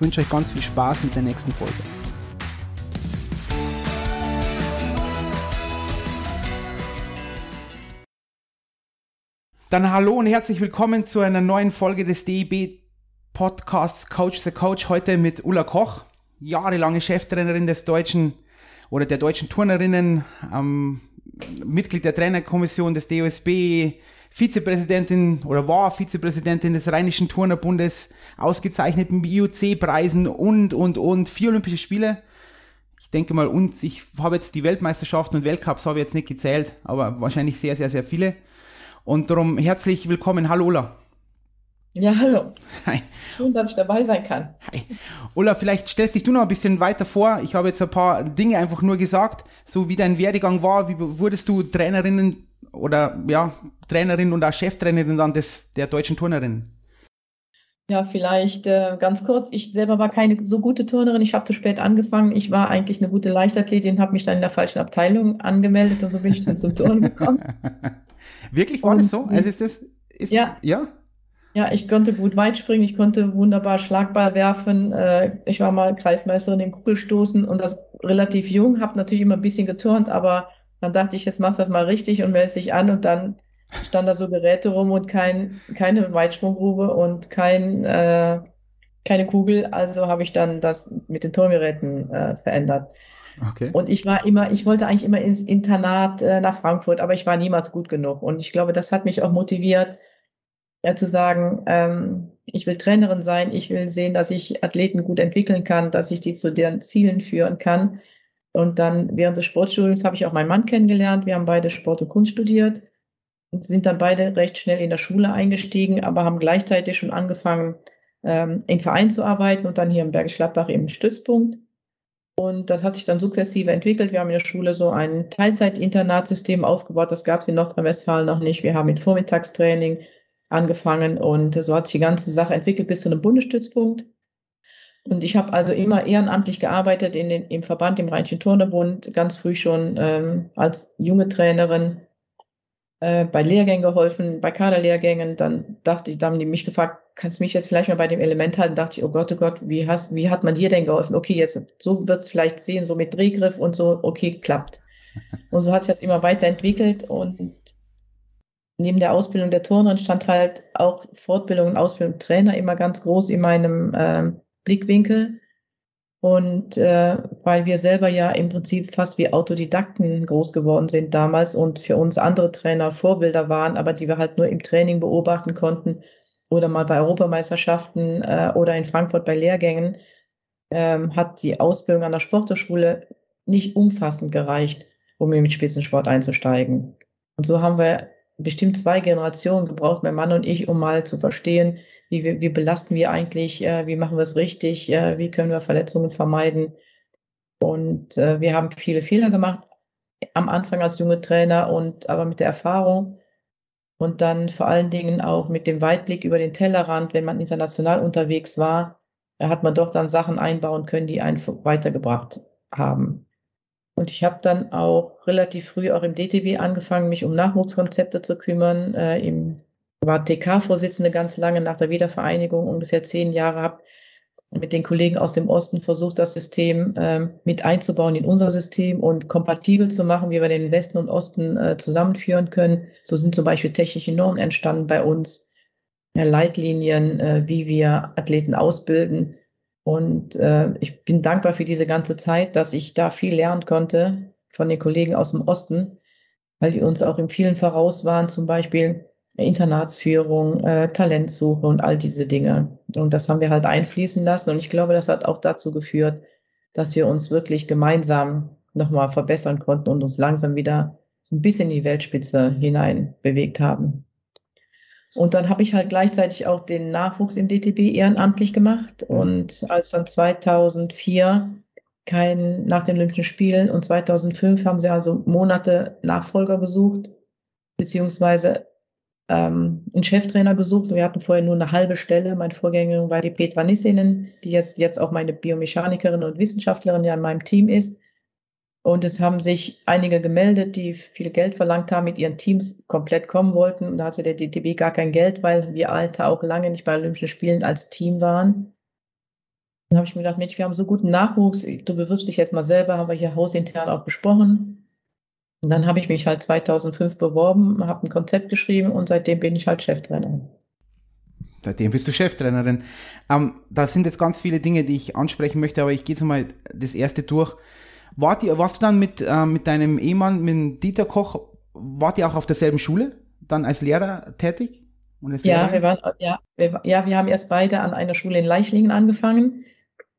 ich wünsche euch ganz viel Spaß mit der nächsten Folge. Dann hallo und herzlich willkommen zu einer neuen Folge des DEB Podcasts Coach the Coach. Heute mit Ulla Koch, jahrelange Cheftrainerin des deutschen oder der deutschen Turnerinnen, ähm, Mitglied der Trainerkommission des DOSB, Vizepräsidentin oder war Vizepräsidentin des Rheinischen Turnerbundes, ausgezeichnet mit IOC-Preisen und, und, und, vier Olympische Spiele. Ich denke mal, und ich habe jetzt die Weltmeisterschaften und Weltcups habe ich jetzt nicht gezählt, aber wahrscheinlich sehr, sehr, sehr viele. Und darum herzlich willkommen. Hallo Ola. Ja, hallo. Hi. Schön, dass ich dabei sein kann. Hi. Ola, vielleicht stellst dich du noch ein bisschen weiter vor. Ich habe jetzt ein paar Dinge einfach nur gesagt, so wie dein Werdegang war. Wie wurdest du Trainerinnen oder ja, Trainerin und auch Cheftrainerin dann des, der deutschen Turnerin? Ja, vielleicht äh, ganz kurz. Ich selber war keine so gute Turnerin. Ich habe zu spät angefangen. Ich war eigentlich eine gute Leichtathletin, habe mich dann in der falschen Abteilung angemeldet und so bin ich dann zum Turnen gekommen. Wirklich war und, das so? Also ist das ist, ja. ja? Ja, ich konnte gut weit springen, ich konnte wunderbar Schlagball werfen. Äh, ich war mal Kreismeisterin im Kugelstoßen und das relativ jung, habe natürlich immer ein bisschen geturnt, aber dann dachte ich, jetzt machst du das mal richtig und melde dich an und dann stand da so Geräte rum und kein, keine Weitsprunggrube und kein, äh, keine Kugel. Also habe ich dann das mit den Turngeräten äh, verändert. Okay. Und ich war immer, ich wollte eigentlich immer ins Internat äh, nach Frankfurt, aber ich war niemals gut genug. Und ich glaube, das hat mich auch motiviert, ja, zu sagen, ähm, ich will Trainerin sein, ich will sehen, dass ich Athleten gut entwickeln kann, dass ich die zu deren Zielen führen kann. Und dann während des Sportstudiums habe ich auch meinen Mann kennengelernt. Wir haben beide Sport und Kunst studiert und sind dann beide recht schnell in der Schule eingestiegen, aber haben gleichzeitig schon angefangen, ähm, im Verein zu arbeiten und dann hier im Bergisch Gladbach im Stützpunkt. Und das hat sich dann sukzessive entwickelt. Wir haben in der Schule so ein Teilzeit-Internatsystem aufgebaut. Das gab es in Nordrhein-Westfalen noch nicht. Wir haben mit Vormittagstraining angefangen und so hat sich die ganze Sache entwickelt bis zu einem Bundesstützpunkt. Und ich habe also immer ehrenamtlich gearbeitet in den, im Verband, im Rheinischen Turnerbund, ganz früh schon ähm, als junge Trainerin äh, bei Lehrgängen geholfen, bei Kaderlehrgängen. Dann dachte ich, da haben die mich gefragt, kannst du mich jetzt vielleicht mal bei dem Element halten? Dachte ich, oh Gott, oh Gott, wie, hast, wie hat man dir denn geholfen? Okay, jetzt so wird es vielleicht sehen, so mit Drehgriff und so, okay, klappt. Und so hat sich das immer weiterentwickelt und neben der Ausbildung der Turnerin stand halt auch Fortbildung und Ausbildung Trainer immer ganz groß in meinem äh, Blickwinkel. Und äh, weil wir selber ja im Prinzip fast wie Autodidakten groß geworden sind damals und für uns andere Trainer Vorbilder waren, aber die wir halt nur im Training beobachten konnten oder mal bei Europameisterschaften äh, oder in Frankfurt bei Lehrgängen, ähm, hat die Ausbildung an der Sporthochschule nicht umfassend gereicht, um mit Spitzensport einzusteigen. Und so haben wir bestimmt zwei Generationen gebraucht, mein Mann und ich, um mal zu verstehen, wie, wie belasten wir eigentlich, äh, wie machen wir es richtig, äh, wie können wir Verletzungen vermeiden. Und äh, wir haben viele Fehler gemacht am Anfang als junge Trainer und aber mit der Erfahrung und dann vor allen Dingen auch mit dem Weitblick über den Tellerrand, wenn man international unterwegs war, hat man doch dann Sachen einbauen können, die einen weitergebracht haben. Und ich habe dann auch relativ früh auch im DTB angefangen, mich um Nachwuchskonzepte zu kümmern, äh, im war TK-Vorsitzende ganz lange nach der Wiedervereinigung, ungefähr zehn Jahre, habe mit den Kollegen aus dem Osten versucht, das System ähm, mit einzubauen in unser System und kompatibel zu machen, wie wir den Westen und Osten äh, zusammenführen können. So sind zum Beispiel technische Normen entstanden bei uns, ja, Leitlinien, äh, wie wir Athleten ausbilden. Und äh, ich bin dankbar für diese ganze Zeit, dass ich da viel lernen konnte von den Kollegen aus dem Osten, weil die uns auch in vielen voraus waren, zum Beispiel Internatsführung, äh, Talentsuche und all diese Dinge. Und das haben wir halt einfließen lassen. Und ich glaube, das hat auch dazu geführt, dass wir uns wirklich gemeinsam nochmal verbessern konnten und uns langsam wieder so ein bisschen in die Weltspitze hinein bewegt haben. Und dann habe ich halt gleichzeitig auch den Nachwuchs im DTB ehrenamtlich gemacht. Mhm. Und als dann 2004 kein, nach den Olympischen Spielen und 2005 haben sie also Monate Nachfolger gesucht, beziehungsweise ähm, einen Cheftrainer gesucht. Wir hatten vorher nur eine halbe Stelle. Meine Vorgängerin war die Petra Nissinen, die jetzt, jetzt auch meine Biomechanikerin und Wissenschaftlerin ja in meinem Team ist. Und es haben sich einige gemeldet, die viel Geld verlangt haben, mit ihren Teams komplett kommen wollten. Und da hatte der DTB gar kein Geld, weil wir Alte auch lange nicht bei Olympischen Spielen als Team waren. Dann habe ich mir gedacht, Mensch, wir haben so guten Nachwuchs, du bewirbst dich jetzt mal selber, haben wir hier hausintern auch besprochen. Und dann habe ich mich halt 2005 beworben, habe ein Konzept geschrieben und seitdem bin ich halt Cheftrainer. Seitdem bist du Cheftrainerin. Ähm, da sind jetzt ganz viele Dinge, die ich ansprechen möchte, aber ich gehe jetzt mal das erste durch. Wart ihr, warst du dann mit, äh, mit deinem Ehemann, mit Dieter Koch, wart ihr auch auf derselben Schule, dann als Lehrer tätig? Als ja, wir waren, ja, wir, ja, wir haben erst beide an einer Schule in Leichlingen angefangen.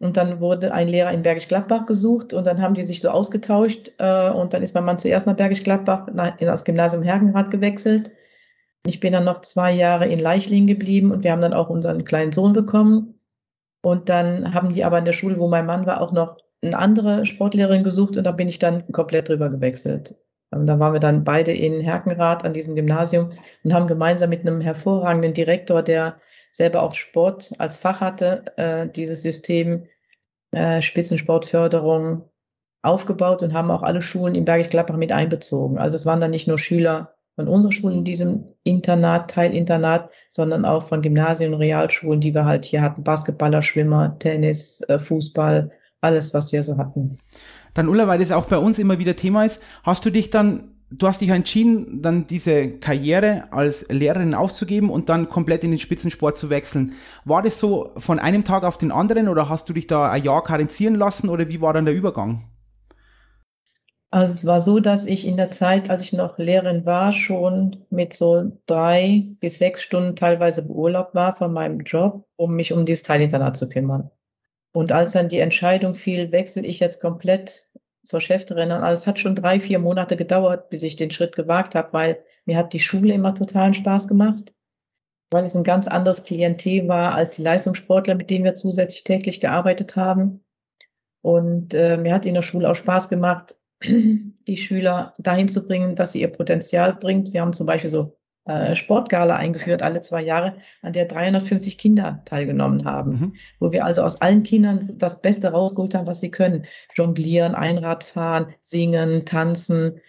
Und dann wurde ein Lehrer in Bergisch Gladbach gesucht und dann haben die sich so ausgetauscht äh, und dann ist mein Mann zuerst nach Bergisch Gladbach in das Gymnasium Hergenrath gewechselt. Ich bin dann noch zwei Jahre in Leichlingen geblieben und wir haben dann auch unseren kleinen Sohn bekommen. Und dann haben die aber in der Schule, wo mein Mann war, auch noch eine andere Sportlehrerin gesucht und da bin ich dann komplett drüber gewechselt. Und da waren wir dann beide in Herkenrath an diesem Gymnasium und haben gemeinsam mit einem hervorragenden Direktor, der selber auch Sport als Fach hatte, äh, dieses System äh, Spitzensportförderung aufgebaut und haben auch alle Schulen in Bergisch Gladbach mit einbezogen. Also es waren dann nicht nur Schüler von unserer Schule in diesem Internat, Teilinternat, sondern auch von Gymnasien und Realschulen, die wir halt hier hatten. Basketballer, Schwimmer, Tennis, äh, Fußball, alles, was wir so hatten. Dann Ulla, weil das auch bei uns immer wieder Thema ist, hast du dich dann, du hast dich entschieden, dann diese Karriere als Lehrerin aufzugeben und dann komplett in den Spitzensport zu wechseln. War das so von einem Tag auf den anderen oder hast du dich da ein Jahr karenzieren lassen oder wie war dann der Übergang? Also es war so, dass ich in der Zeit, als ich noch Lehrerin war, schon mit so drei bis sechs Stunden teilweise beurlaubt war von meinem Job, um mich um dieses Teilinternat zu kümmern. Und als dann die Entscheidung fiel, wechsle ich jetzt komplett zur Cheftrainerin. Also es hat schon drei, vier Monate gedauert, bis ich den Schritt gewagt habe, weil mir hat die Schule immer totalen Spaß gemacht, weil es ein ganz anderes Klientel war als die Leistungssportler, mit denen wir zusätzlich täglich gearbeitet haben. Und äh, mir hat in der Schule auch Spaß gemacht, die Schüler dahin zu bringen, dass sie ihr Potenzial bringt. Wir haben zum Beispiel so äh, Sportgala eingeführt, alle zwei Jahre, an der 350 Kinder teilgenommen haben, mhm. wo wir also aus allen Kindern das Beste rausgeholt haben, was sie können. Jonglieren, Einradfahren, singen, tanzen,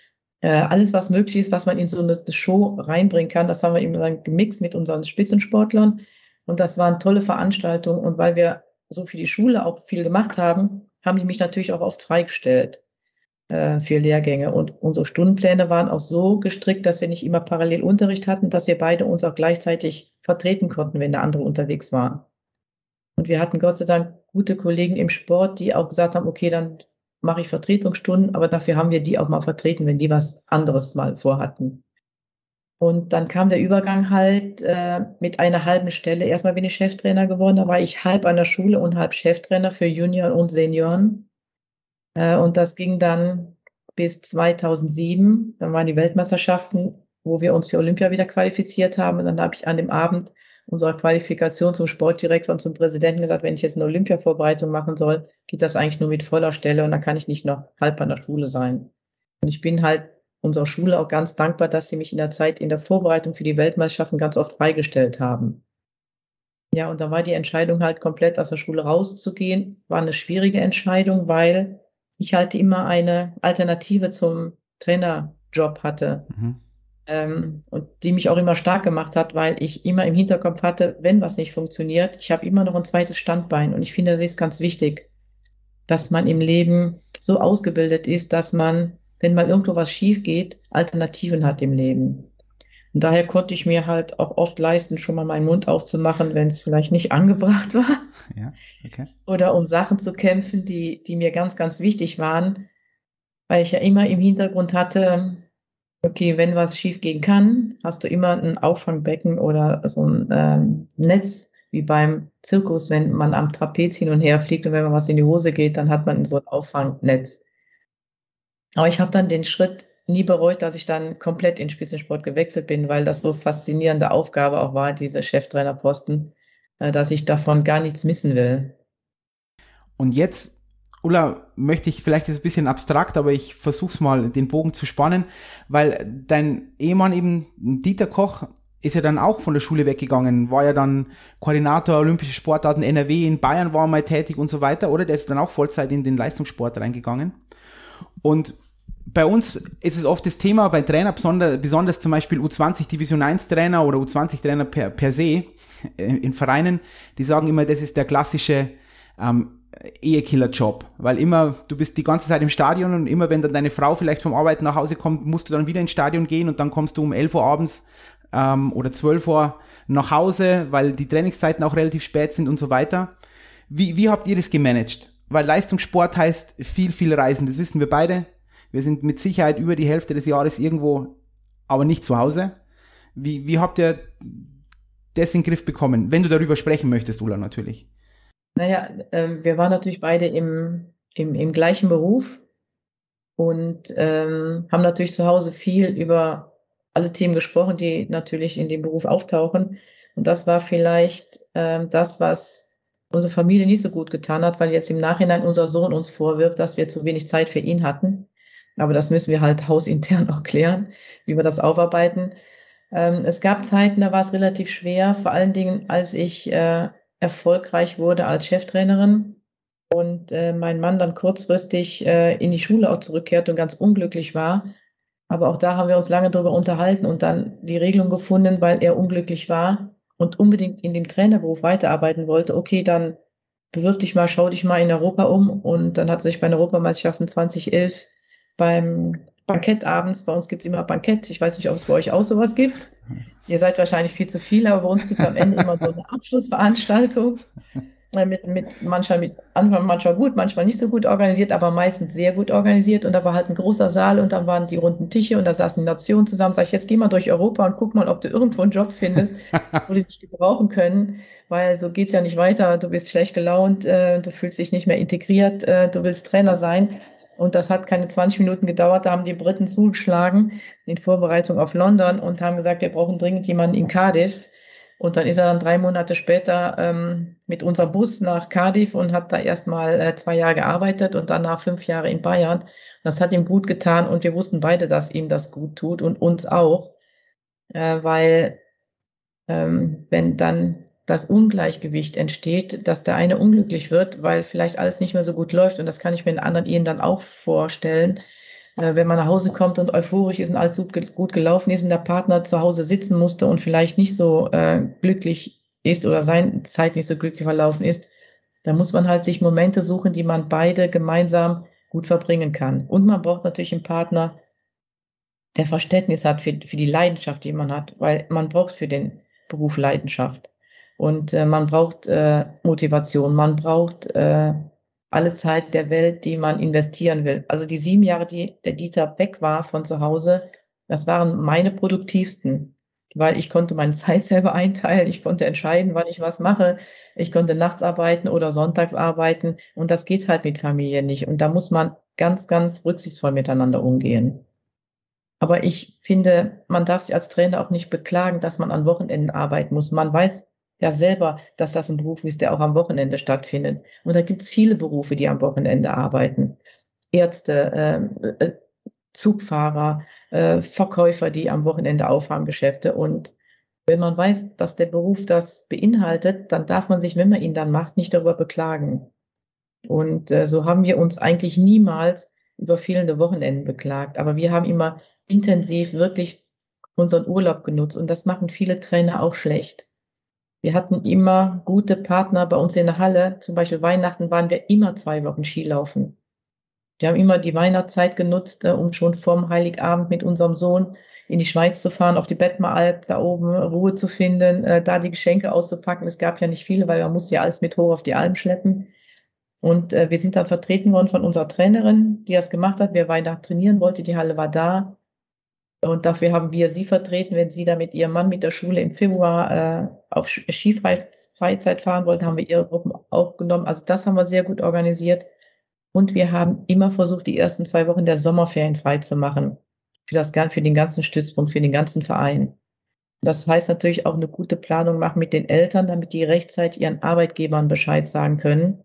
äh, alles, was möglich ist, was man in so eine Show reinbringen kann, das haben wir eben dann gemixt mit unseren Spitzensportlern. Und das waren tolle Veranstaltungen. Und weil wir so für die Schule auch viel gemacht haben, haben die mich natürlich auch oft freigestellt. Äh, für Lehrgänge. Und unsere Stundenpläne waren auch so gestrickt, dass wir nicht immer parallel Unterricht hatten, dass wir beide uns auch gleichzeitig vertreten konnten, wenn der andere unterwegs war. Und wir hatten Gott sei Dank gute Kollegen im Sport, die auch gesagt haben, okay, dann mache ich Vertretungsstunden, aber dafür haben wir die auch mal vertreten, wenn die was anderes mal vorhatten. Und dann kam der Übergang halt äh, mit einer halben Stelle. Erstmal bin ich Cheftrainer geworden, da war ich halb an der Schule und halb Cheftrainer für Junior und Senioren. Äh, und das ging dann bis 2007. Dann waren die Weltmeisterschaften, wo wir uns für Olympia wieder qualifiziert haben. Und dann habe ich an dem Abend unserer Qualifikation zum Sportdirektor und zum Präsidenten gesagt, wenn ich jetzt eine Olympia-Vorbereitung machen soll, geht das eigentlich nur mit voller Stelle und dann kann ich nicht noch halb an der Schule sein. Und ich bin halt unserer Schule auch ganz dankbar, dass sie mich in der Zeit in der Vorbereitung für die Weltmeisterschaften ganz oft freigestellt haben. Ja, und da war die Entscheidung halt komplett aus der Schule rauszugehen, war eine schwierige Entscheidung, weil ich halt immer eine Alternative zum Trainerjob hatte. Mhm. Ähm, und die mich auch immer stark gemacht hat, weil ich immer im Hinterkopf hatte, wenn was nicht funktioniert, ich habe immer noch ein zweites Standbein. Und ich finde, das ist ganz wichtig, dass man im Leben so ausgebildet ist, dass man, wenn mal irgendwo was schief geht, Alternativen hat im Leben. Und daher konnte ich mir halt auch oft leisten, schon mal meinen Mund aufzumachen, wenn es vielleicht nicht angebracht war. Ja, okay. Oder um Sachen zu kämpfen, die, die mir ganz, ganz wichtig waren, weil ich ja immer im Hintergrund hatte, okay, wenn was schief gehen kann, hast du immer ein Auffangbecken oder so ein ähm, Netz, wie beim Zirkus, wenn man am Trapez hin und her fliegt und wenn man was in die Hose geht, dann hat man so ein Auffangnetz. Aber ich habe dann den Schritt nie bereut, dass ich dann komplett in Spitzensport gewechselt bin, weil das so faszinierende Aufgabe auch war, diese Cheftrainerposten, äh, dass ich davon gar nichts missen will. Und jetzt, Ulla, möchte ich vielleicht ist ein bisschen abstrakt, aber ich versuche es mal, den Bogen zu spannen, weil dein Ehemann eben, Dieter Koch, ist ja dann auch von der Schule weggegangen, war ja dann Koordinator Olympische Sportarten NRW, in Bayern war mal tätig und so weiter, oder? Der ist dann auch Vollzeit in den Leistungssport reingegangen. Und bei uns ist es oft das Thema bei Trainer, besonders, besonders zum Beispiel U20 Division 1 Trainer oder U20 Trainer per, per se äh, in Vereinen, die sagen immer, das ist der klassische ähm, Ehekiller-Job, weil immer, du bist die ganze Zeit im Stadion und immer, wenn dann deine Frau vielleicht vom Arbeiten nach Hause kommt, musst du dann wieder ins Stadion gehen und dann kommst du um 11 Uhr abends ähm, oder 12 Uhr nach Hause, weil die Trainingszeiten auch relativ spät sind und so weiter. Wie, wie habt ihr das gemanagt? Weil Leistungssport heißt viel, viel Reisen, das wissen wir beide. Wir sind mit Sicherheit über die Hälfte des Jahres irgendwo, aber nicht zu Hause. Wie, wie habt ihr das in den Griff bekommen? Wenn du darüber sprechen möchtest, Ulla, natürlich. Naja, äh, wir waren natürlich beide im, im, im gleichen Beruf und ähm, haben natürlich zu Hause viel über alle Themen gesprochen, die natürlich in dem Beruf auftauchen. Und das war vielleicht ähm, das, was unsere Familie nicht so gut getan hat, weil jetzt im Nachhinein unser Sohn uns vorwirft, dass wir zu wenig Zeit für ihn hatten. Aber das müssen wir halt hausintern auch klären, wie wir das aufarbeiten. Ähm, es gab Zeiten, da war es relativ schwer, vor allen Dingen, als ich äh, erfolgreich wurde als Cheftrainerin und äh, mein Mann dann kurzfristig äh, in die Schule auch zurückkehrte und ganz unglücklich war. Aber auch da haben wir uns lange darüber unterhalten und dann die Regelung gefunden, weil er unglücklich war und unbedingt in dem Trainerberuf weiterarbeiten wollte. Okay, dann bewirb dich mal, schau dich mal in Europa um. Und dann hat sich bei den Europameisterschaften 2011 beim Bankett abends, bei uns gibt es immer Bankett, ich weiß nicht, ob es bei euch auch sowas gibt. Ihr seid wahrscheinlich viel zu viel, aber bei uns gibt es am Ende immer so eine Abschlussveranstaltung. Äh, mit, mit manchmal mit manchmal gut, manchmal nicht so gut organisiert, aber meistens sehr gut organisiert. Und da war halt ein großer Saal und dann waren die runden Tische und da saßen die Nationen zusammen. Sag ich, jetzt geh mal durch Europa und guck mal, ob du irgendwo einen Job findest, wo die dich gebrauchen können. Weil so geht's ja nicht weiter. Du bist schlecht gelaunt, äh, du fühlst dich nicht mehr integriert, äh, du willst Trainer sein. Und das hat keine 20 Minuten gedauert. Da haben die Briten zugeschlagen in Vorbereitung auf London und haben gesagt, wir brauchen dringend jemanden in Cardiff. Und dann ist er dann drei Monate später ähm, mit unserem Bus nach Cardiff und hat da erstmal äh, zwei Jahre gearbeitet und danach fünf Jahre in Bayern. Das hat ihm gut getan und wir wussten beide, dass ihm das gut tut und uns auch, äh, weil ähm, wenn dann das Ungleichgewicht entsteht, dass der eine unglücklich wird, weil vielleicht alles nicht mehr so gut läuft. Und das kann ich mir in anderen Ehen dann auch vorstellen. Äh, wenn man nach Hause kommt und euphorisch ist und alles gut gelaufen ist und der Partner zu Hause sitzen musste und vielleicht nicht so äh, glücklich ist oder seine Zeit nicht so glücklich verlaufen ist, dann muss man halt sich Momente suchen, die man beide gemeinsam gut verbringen kann. Und man braucht natürlich einen Partner, der Verständnis hat für, für die Leidenschaft, die man hat, weil man braucht für den Beruf Leidenschaft. Und äh, man braucht äh, Motivation, man braucht äh, alle Zeit der Welt, die man investieren will. Also die sieben Jahre, die der Dieter weg war von zu Hause, das waren meine produktivsten, weil ich konnte meine Zeit selber einteilen, ich konnte entscheiden, wann ich was mache, ich konnte nachts arbeiten oder sonntags arbeiten und das geht halt mit Familie nicht. Und da muss man ganz, ganz rücksichtsvoll miteinander umgehen. Aber ich finde, man darf sich als Trainer auch nicht beklagen, dass man an Wochenenden arbeiten muss. Man weiß ja selber, dass das ein Beruf ist, der auch am Wochenende stattfindet. Und da gibt es viele Berufe, die am Wochenende arbeiten. Ärzte, äh, äh, Zugfahrer, äh, Verkäufer, die am Wochenende aufhaben Geschäfte. Und wenn man weiß, dass der Beruf das beinhaltet, dann darf man sich, wenn man ihn dann macht, nicht darüber beklagen. Und äh, so haben wir uns eigentlich niemals über fehlende Wochenenden beklagt. Aber wir haben immer intensiv wirklich unseren Urlaub genutzt. Und das machen viele Trainer auch schlecht. Wir hatten immer gute Partner bei uns in der Halle. Zum Beispiel Weihnachten waren wir immer zwei Wochen Skilaufen. Wir haben immer die Weihnachtszeit genutzt, äh, um schon vorm Heiligabend mit unserem Sohn in die Schweiz zu fahren, auf die Bettmeralp, da oben Ruhe zu finden, äh, da die Geschenke auszupacken. Es gab ja nicht viele, weil man musste ja alles mit hoch auf die Alm schleppen. Und äh, wir sind dann vertreten worden von unserer Trainerin, die das gemacht hat. Wer Weihnachten trainieren wollte, die Halle war da. Und dafür haben wir sie vertreten, wenn sie da mit ihrem Mann mit der Schule im Februar äh, auf Skifreizeit fahren wollten, haben wir ihre Gruppen auch genommen. Also das haben wir sehr gut organisiert. Und wir haben immer versucht, die ersten zwei Wochen der Sommerferien frei zu machen. für, das, für den ganzen Stützpunkt, für den ganzen Verein. Das heißt natürlich auch eine gute Planung machen mit den Eltern, damit die rechtzeitig ihren Arbeitgebern Bescheid sagen können.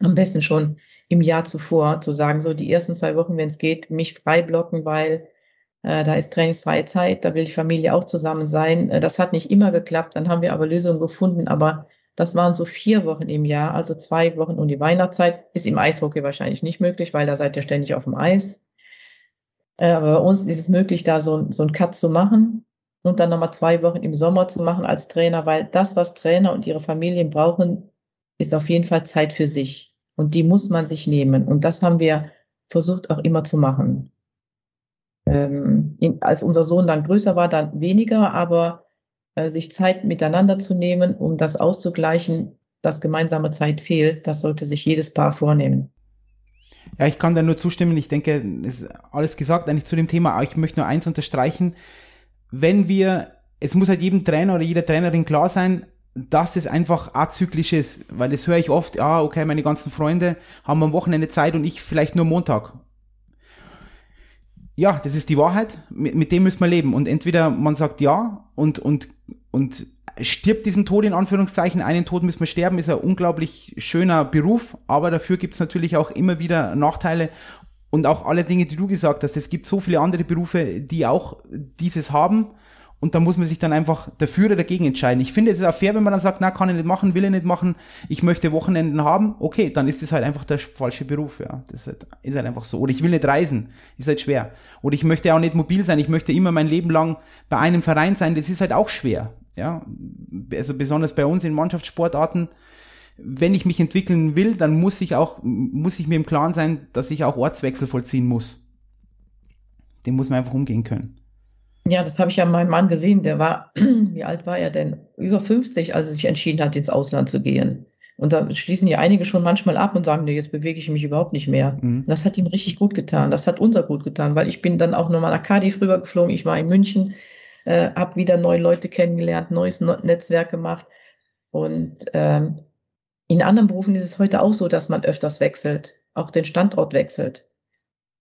Am besten schon im Jahr zuvor zu sagen, so die ersten zwei Wochen, wenn es geht, mich frei blocken, weil da ist trainingsfreie Zeit, da will die Familie auch zusammen sein. Äh, das hat nicht immer geklappt, dann haben wir aber Lösungen gefunden, aber das waren so vier Wochen im Jahr, also zwei Wochen um die Weihnachtszeit. Ist im Eishockey wahrscheinlich nicht möglich, weil da seid ihr ständig auf dem Eis. Äh, aber bei uns ist es möglich, da so, so einen Cut zu machen und dann nochmal zwei Wochen im Sommer zu machen als Trainer, weil das, was Trainer und ihre Familien brauchen, ist auf jeden Fall Zeit für sich. Und die muss man sich nehmen. Und das haben wir versucht auch immer zu machen. Ähm, als unser Sohn dann größer war, dann weniger, aber äh, sich Zeit miteinander zu nehmen, um das auszugleichen, dass gemeinsame Zeit fehlt, das sollte sich jedes Paar vornehmen. Ja, ich kann da nur zustimmen. Ich denke, ist alles gesagt eigentlich zu dem Thema. Aber ich möchte nur eins unterstreichen wenn wir, es muss halt jedem Trainer oder jeder Trainerin klar sein, dass es einfach azyklisch ist, weil das höre ich oft, ah, okay, meine ganzen Freunde haben am Wochenende Zeit und ich vielleicht nur Montag. Ja, das ist die Wahrheit, mit, mit dem müssen wir leben. Und entweder man sagt ja und, und, und stirbt diesen Tod in Anführungszeichen, einen Tod müssen wir sterben, ist ein unglaublich schöner Beruf, aber dafür gibt es natürlich auch immer wieder Nachteile. Und auch alle Dinge, die du gesagt hast. Es gibt so viele andere Berufe, die auch dieses haben. Und da muss man sich dann einfach dafür oder dagegen entscheiden. Ich finde, es ist auch fair, wenn man dann sagt, na, kann ich nicht machen, will ich nicht machen, ich möchte Wochenenden haben. Okay, dann ist es halt einfach der falsche Beruf, ja. Das ist halt, ist halt einfach so. Oder ich will nicht reisen, ist halt schwer. Oder ich möchte auch nicht mobil sein, ich möchte immer mein Leben lang bei einem Verein sein, das ist halt auch schwer, ja. Also besonders bei uns in Mannschaftssportarten, wenn ich mich entwickeln will, dann muss ich auch, muss ich mir im Klaren sein, dass ich auch Ortswechsel vollziehen muss. Dem muss man einfach umgehen können. Ja, das habe ich ja meinem Mann gesehen. Der war, wie alt war er denn? Über 50, als er sich entschieden hat, ins Ausland zu gehen. Und da schließen ja einige schon manchmal ab und sagen, nee, jetzt bewege ich mich überhaupt nicht mehr. Mhm. Das hat ihm richtig gut getan. Das hat unser gut getan, weil ich bin dann auch nochmal nach Cardiff rübergeflogen. Ich war in München, äh, habe wieder neue Leute kennengelernt, neues Netzwerk gemacht. Und ähm, in anderen Berufen ist es heute auch so, dass man öfters wechselt, auch den Standort wechselt.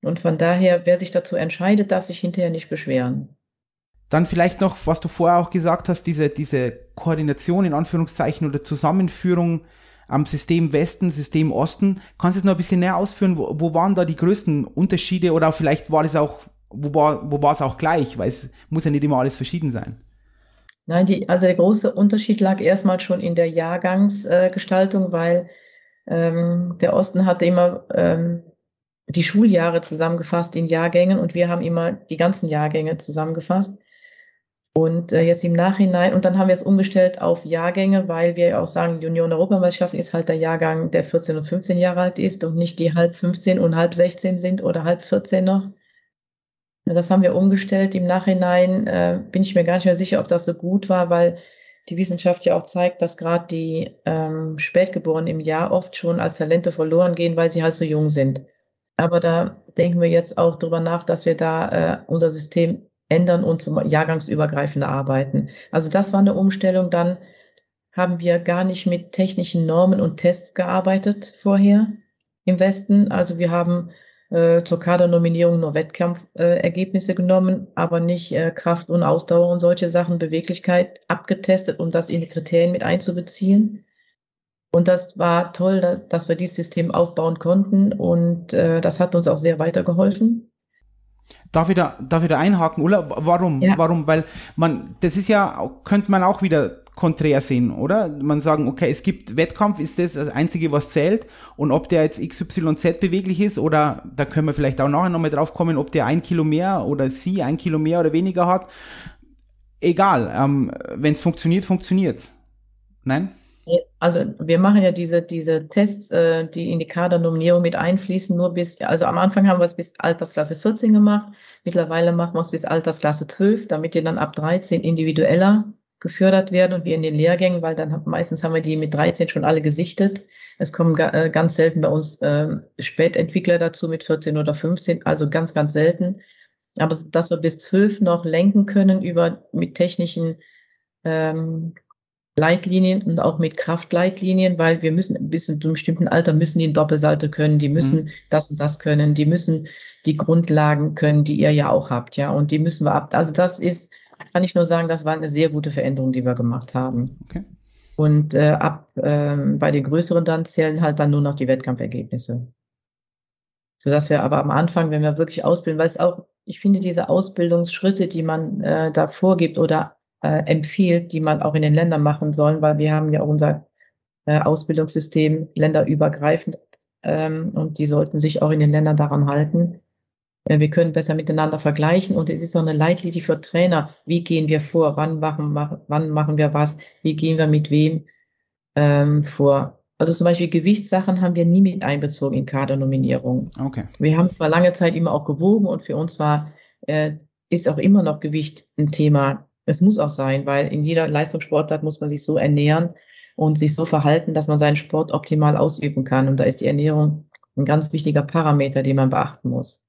Und von daher, wer sich dazu entscheidet, darf sich hinterher nicht beschweren. Dann vielleicht noch, was du vorher auch gesagt hast, diese, diese Koordination in Anführungszeichen oder Zusammenführung am System Westen, System Osten. Kannst du es noch ein bisschen näher ausführen? Wo, wo waren da die größten Unterschiede oder vielleicht war es auch, wo war, wo war es auch gleich? Weil es muss ja nicht immer alles verschieden sein. Nein, die, also der große Unterschied lag erstmal schon in der Jahrgangsgestaltung, äh, weil ähm, der Osten hatte immer ähm, die Schuljahre zusammengefasst in Jahrgängen und wir haben immer die ganzen Jahrgänge zusammengefasst. Und äh, jetzt im Nachhinein, und dann haben wir es umgestellt auf Jahrgänge, weil wir auch sagen, die Union-Europameisterschaften ist halt der Jahrgang, der 14 und 15 Jahre alt ist und nicht die halb 15 und halb 16 sind oder halb 14 noch. Das haben wir umgestellt. Im Nachhinein äh, bin ich mir gar nicht mehr sicher, ob das so gut war, weil die Wissenschaft ja auch zeigt, dass gerade die ähm, Spätgeborenen im Jahr oft schon als Talente verloren gehen, weil sie halt so jung sind. Aber da denken wir jetzt auch drüber nach, dass wir da äh, unser System ändern und zum jahrgangsübergreifend arbeiten. Also das war eine Umstellung. Dann haben wir gar nicht mit technischen Normen und Tests gearbeitet vorher im Westen. Also wir haben äh, zur Kadernominierung nur Wettkampfergebnisse äh, genommen, aber nicht äh, Kraft und Ausdauer und solche Sachen, Beweglichkeit abgetestet, um das in die Kriterien mit einzubeziehen. Und das war toll, dass, dass wir dieses System aufbauen konnten und äh, das hat uns auch sehr weitergeholfen. Darf ich da, darf ich da einhaken, Ulla? Warum? Ja. Warum? Weil man, das ist ja, könnte man auch wieder konträr sehen, oder? Man sagen, okay, es gibt Wettkampf, ist das das Einzige, was zählt. Und ob der jetzt XYZ beweglich ist oder, da können wir vielleicht auch nachher nochmal drauf kommen, ob der ein Kilo mehr oder sie ein Kilo mehr oder weniger hat. Egal, ähm, wenn es funktioniert, funktioniert's. Nein? Also wir machen ja diese, diese Tests, äh, die in die Kadernominierung mit einfließen, nur bis, also am Anfang haben wir es bis Altersklasse 14 gemacht, mittlerweile machen wir es bis Altersklasse 12, damit ihr dann ab 13 individueller gefördert werden und wir in den Lehrgängen, weil dann meistens haben wir die mit 13 schon alle gesichtet. Es kommen äh, ganz selten bei uns äh, Spätentwickler dazu mit 14 oder 15, also ganz, ganz selten. Aber dass wir bis 12 noch lenken können über mit technischen ähm, Leitlinien und auch mit Kraftleitlinien, weil wir müssen bis zu einem bestimmten Alter müssen die Doppelseite können, die müssen mhm. das und das können, die müssen die Grundlagen können, die ihr ja auch habt, ja, und die müssen wir ab. Also das ist, kann ich nur sagen, das war eine sehr gute Veränderung, die wir gemacht haben. Okay. Und äh, ab äh, bei den größeren dann zählen halt dann nur noch die Wettkampfergebnisse. Sodass wir aber am Anfang, wenn wir wirklich ausbilden, weil es auch, ich finde, diese Ausbildungsschritte, die man äh, da vorgibt oder äh, empfiehlt, die man auch in den Ländern machen soll, weil wir haben ja auch unser äh, Ausbildungssystem länderübergreifend ähm, und die sollten sich auch in den Ländern daran halten. Äh, wir können besser miteinander vergleichen und es ist auch eine Leitlinie für Trainer. Wie gehen wir vor? Wann machen, mach, wann machen wir was? Wie gehen wir mit wem ähm, vor? Also zum Beispiel Gewichtssachen haben wir nie mit einbezogen in Kadernominierung. Okay. Wir haben zwar lange Zeit immer auch gewogen und für uns war, äh, ist auch immer noch Gewicht ein Thema es muss auch sein, weil in jeder Leistungssportart muss man sich so ernähren und sich so verhalten, dass man seinen Sport optimal ausüben kann. Und da ist die Ernährung ein ganz wichtiger Parameter, den man beachten muss.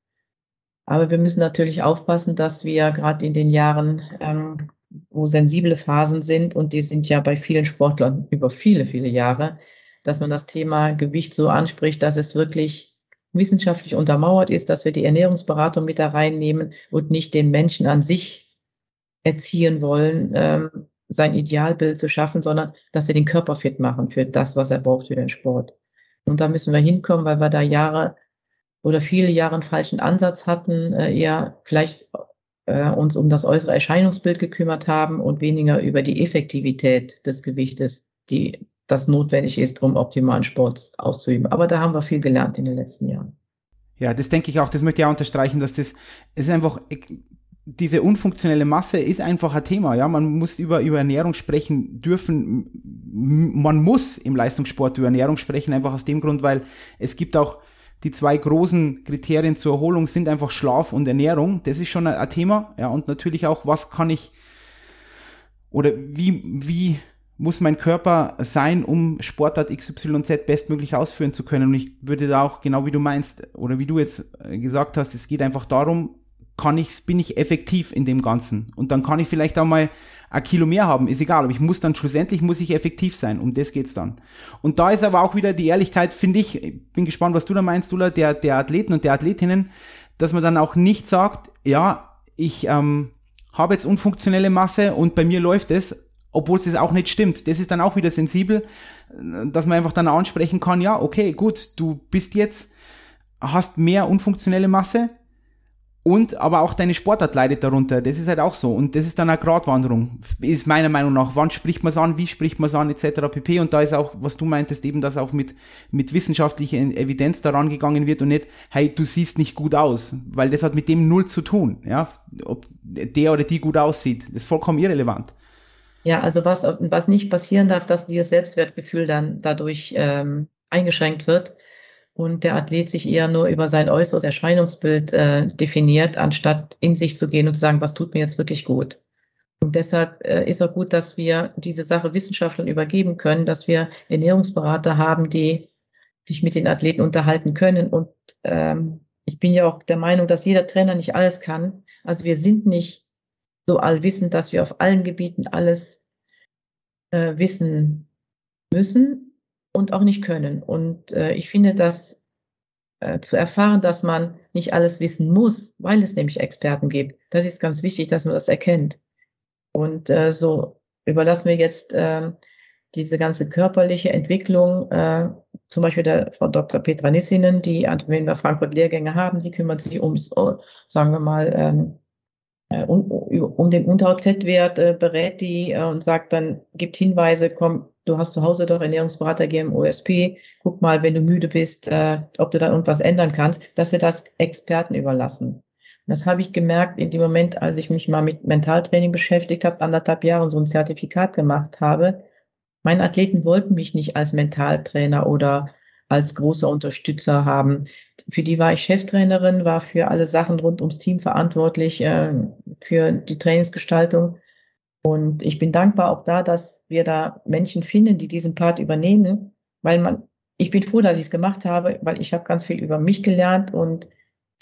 Aber wir müssen natürlich aufpassen, dass wir gerade in den Jahren, ähm, wo sensible Phasen sind, und die sind ja bei vielen Sportlern über viele, viele Jahre, dass man das Thema Gewicht so anspricht, dass es wirklich wissenschaftlich untermauert ist, dass wir die Ernährungsberatung mit da reinnehmen und nicht den Menschen an sich erziehen wollen, ähm, sein Idealbild zu schaffen, sondern dass wir den Körper fit machen für das, was er braucht für den Sport. Und da müssen wir hinkommen, weil wir da Jahre oder viele Jahre einen falschen Ansatz hatten, äh, eher vielleicht äh, uns um das äußere Erscheinungsbild gekümmert haben und weniger über die Effektivität des Gewichtes, die das notwendig ist, um optimalen Sport auszuüben. Aber da haben wir viel gelernt in den letzten Jahren. Ja, das denke ich auch, das möchte ich auch unterstreichen, dass das, es ist einfach diese unfunktionelle Masse ist einfach ein Thema. Ja, man muss über, über Ernährung sprechen dürfen. Man muss im Leistungssport über Ernährung sprechen, einfach aus dem Grund, weil es gibt auch die zwei großen Kriterien zur Erholung sind einfach Schlaf und Ernährung. Das ist schon ein, Thema. Ja, und natürlich auch, was kann ich oder wie, wie muss mein Körper sein, um Sportart XYZ bestmöglich ausführen zu können. Und ich würde da auch, genau wie du meinst, oder wie du jetzt gesagt hast, es geht einfach darum, kann ich, bin ich effektiv in dem Ganzen. Und dann kann ich vielleicht auch mal ein Kilo mehr haben, ist egal, aber ich muss dann schlussendlich muss ich effektiv sein, um das geht's dann. Und da ist aber auch wieder die Ehrlichkeit, finde ich, bin gespannt, was du da meinst, Dula, der, der Athleten und der Athletinnen, dass man dann auch nicht sagt, ja, ich ähm, habe jetzt unfunktionelle Masse und bei mir läuft es, obwohl es auch nicht stimmt. Das ist dann auch wieder sensibel, dass man einfach dann ansprechen kann, ja, okay, gut, du bist jetzt, hast mehr unfunktionelle Masse, und aber auch deine Sportart leidet darunter. Das ist halt auch so. Und das ist dann eine Gratwanderung, ist meiner Meinung nach. Wann spricht man es an, wie spricht man es an, etc. pp. Und da ist auch, was du meintest, eben, dass auch mit, mit wissenschaftlicher Evidenz daran gegangen wird und nicht, hey, du siehst nicht gut aus. Weil das hat mit dem null zu tun. Ja, ob der oder die gut aussieht. Das ist vollkommen irrelevant. Ja, also was, was nicht passieren darf, dass dieses Selbstwertgefühl dann dadurch ähm, eingeschränkt wird und der Athlet sich eher nur über sein äußeres Erscheinungsbild äh, definiert, anstatt in sich zu gehen und zu sagen, was tut mir jetzt wirklich gut. Und deshalb äh, ist auch gut, dass wir diese Sache Wissenschaftlern übergeben können, dass wir Ernährungsberater haben, die sich mit den Athleten unterhalten können. Und ähm, ich bin ja auch der Meinung, dass jeder Trainer nicht alles kann. Also wir sind nicht so allwissend, dass wir auf allen Gebieten alles äh, wissen müssen und auch nicht können. Und äh, ich finde das äh, zu erfahren, dass man nicht alles wissen muss, weil es nämlich Experten gibt. Das ist ganz wichtig, dass man das erkennt. Und äh, so überlassen wir jetzt äh, diese ganze körperliche Entwicklung, äh, zum Beispiel der Frau Dr. Petra Nissinen, die, wenn wir Frankfurt Lehrgänge haben, die kümmert sich ums, sagen wir mal, ähm, äh, um, um den Unterhautfettwert, äh, berät die äh, und sagt dann, gibt Hinweise, komm, du hast zu Hause doch Ernährungsberater gegeben, OSP, guck mal, wenn du müde bist, äh, ob du da irgendwas ändern kannst, dass wir das Experten überlassen. Das habe ich gemerkt in dem Moment, als ich mich mal mit Mentaltraining beschäftigt habe, anderthalb Jahre und so ein Zertifikat gemacht habe. Meine Athleten wollten mich nicht als Mentaltrainer oder als großer Unterstützer haben. Für die war ich Cheftrainerin, war für alle Sachen rund ums Team verantwortlich, äh, für die Trainingsgestaltung. Und ich bin dankbar auch da, dass wir da Menschen finden, die diesen Part übernehmen, weil man, ich bin froh, dass ich es gemacht habe, weil ich habe ganz viel über mich gelernt und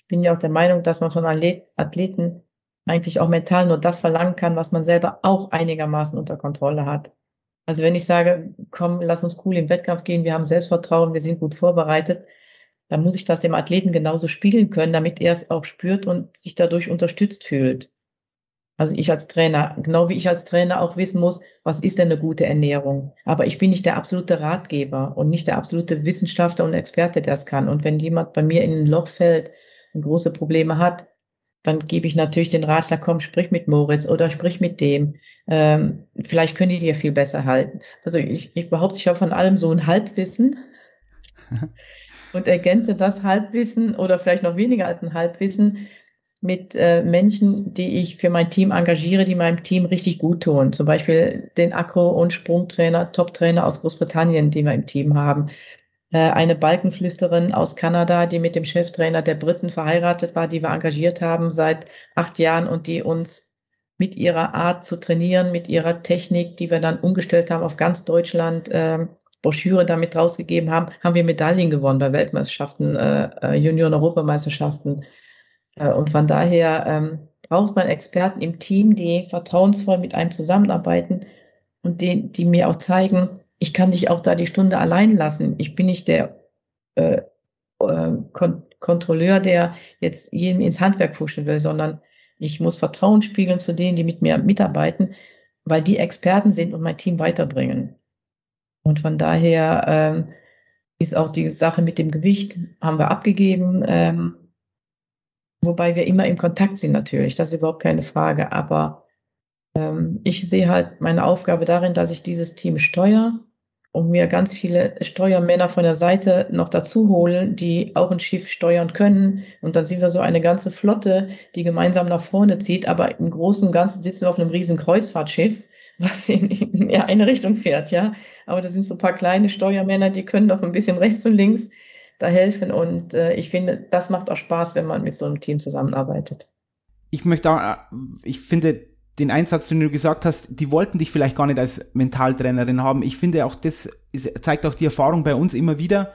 bin ja auch der Meinung, dass man von Athleten eigentlich auch mental nur das verlangen kann, was man selber auch einigermaßen unter Kontrolle hat. Also wenn ich sage, komm, lass uns cool im Wettkampf gehen, wir haben Selbstvertrauen, wir sind gut vorbereitet, dann muss ich das dem Athleten genauso spiegeln können, damit er es auch spürt und sich dadurch unterstützt fühlt. Also ich als Trainer, genau wie ich als Trainer auch wissen muss, was ist denn eine gute Ernährung? Aber ich bin nicht der absolute Ratgeber und nicht der absolute Wissenschaftler und Experte, der es kann. Und wenn jemand bei mir in ein Loch fällt und große Probleme hat, dann gebe ich natürlich den Ratschlag, komm, sprich mit Moritz oder sprich mit dem. Ähm, vielleicht können die dir viel besser halten. Also ich, ich behaupte, ich habe von allem so ein Halbwissen und ergänze das Halbwissen oder vielleicht noch weniger als ein Halbwissen mit äh, Menschen, die ich für mein Team engagiere, die meinem Team richtig gut tun. Zum Beispiel den Akro- und Sprungtrainer, Top-Trainer aus Großbritannien, die wir im Team haben. Äh, eine Balkenflüsterin aus Kanada, die mit dem Cheftrainer der Briten verheiratet war, die wir engagiert haben seit acht Jahren und die uns mit ihrer Art zu trainieren, mit ihrer Technik, die wir dann umgestellt haben auf ganz Deutschland, äh, Broschüre damit rausgegeben haben, haben wir Medaillen gewonnen bei Weltmeisterschaften, äh, äh Junioren-Europameisterschaften. Äh, und von daher ähm, braucht man Experten im Team, die vertrauensvoll mit einem zusammenarbeiten und die, die mir auch zeigen, ich kann dich auch da die Stunde allein lassen. Ich bin nicht der äh, äh, Kon Kontrolleur, der jetzt jedem ins Handwerk fuschen will, sondern ich muss Vertrauen spiegeln zu denen, die mit mir mitarbeiten, weil die Experten sind und mein Team weiterbringen. Und von daher ähm, ist auch die Sache mit dem Gewicht, haben wir abgegeben. Ähm, Wobei wir immer im Kontakt sind natürlich, das ist überhaupt keine Frage. Aber ähm, ich sehe halt meine Aufgabe darin, dass ich dieses Team steuere und mir ganz viele Steuermänner von der Seite noch dazu holen, die auch ein Schiff steuern können. Und dann sind wir so eine ganze Flotte, die gemeinsam nach vorne zieht. Aber im Großen und Ganzen sitzen wir auf einem riesen Kreuzfahrtschiff, was in, in eine Richtung fährt, ja. Aber das sind so ein paar kleine Steuermänner, die können doch ein bisschen rechts und links da helfen. Und äh, ich finde, das macht auch Spaß, wenn man mit so einem Team zusammenarbeitet. Ich möchte auch, ich finde den Einsatz, den du gesagt hast, die wollten dich vielleicht gar nicht als Mentaltrainerin haben. Ich finde auch, das zeigt auch die Erfahrung bei uns immer wieder.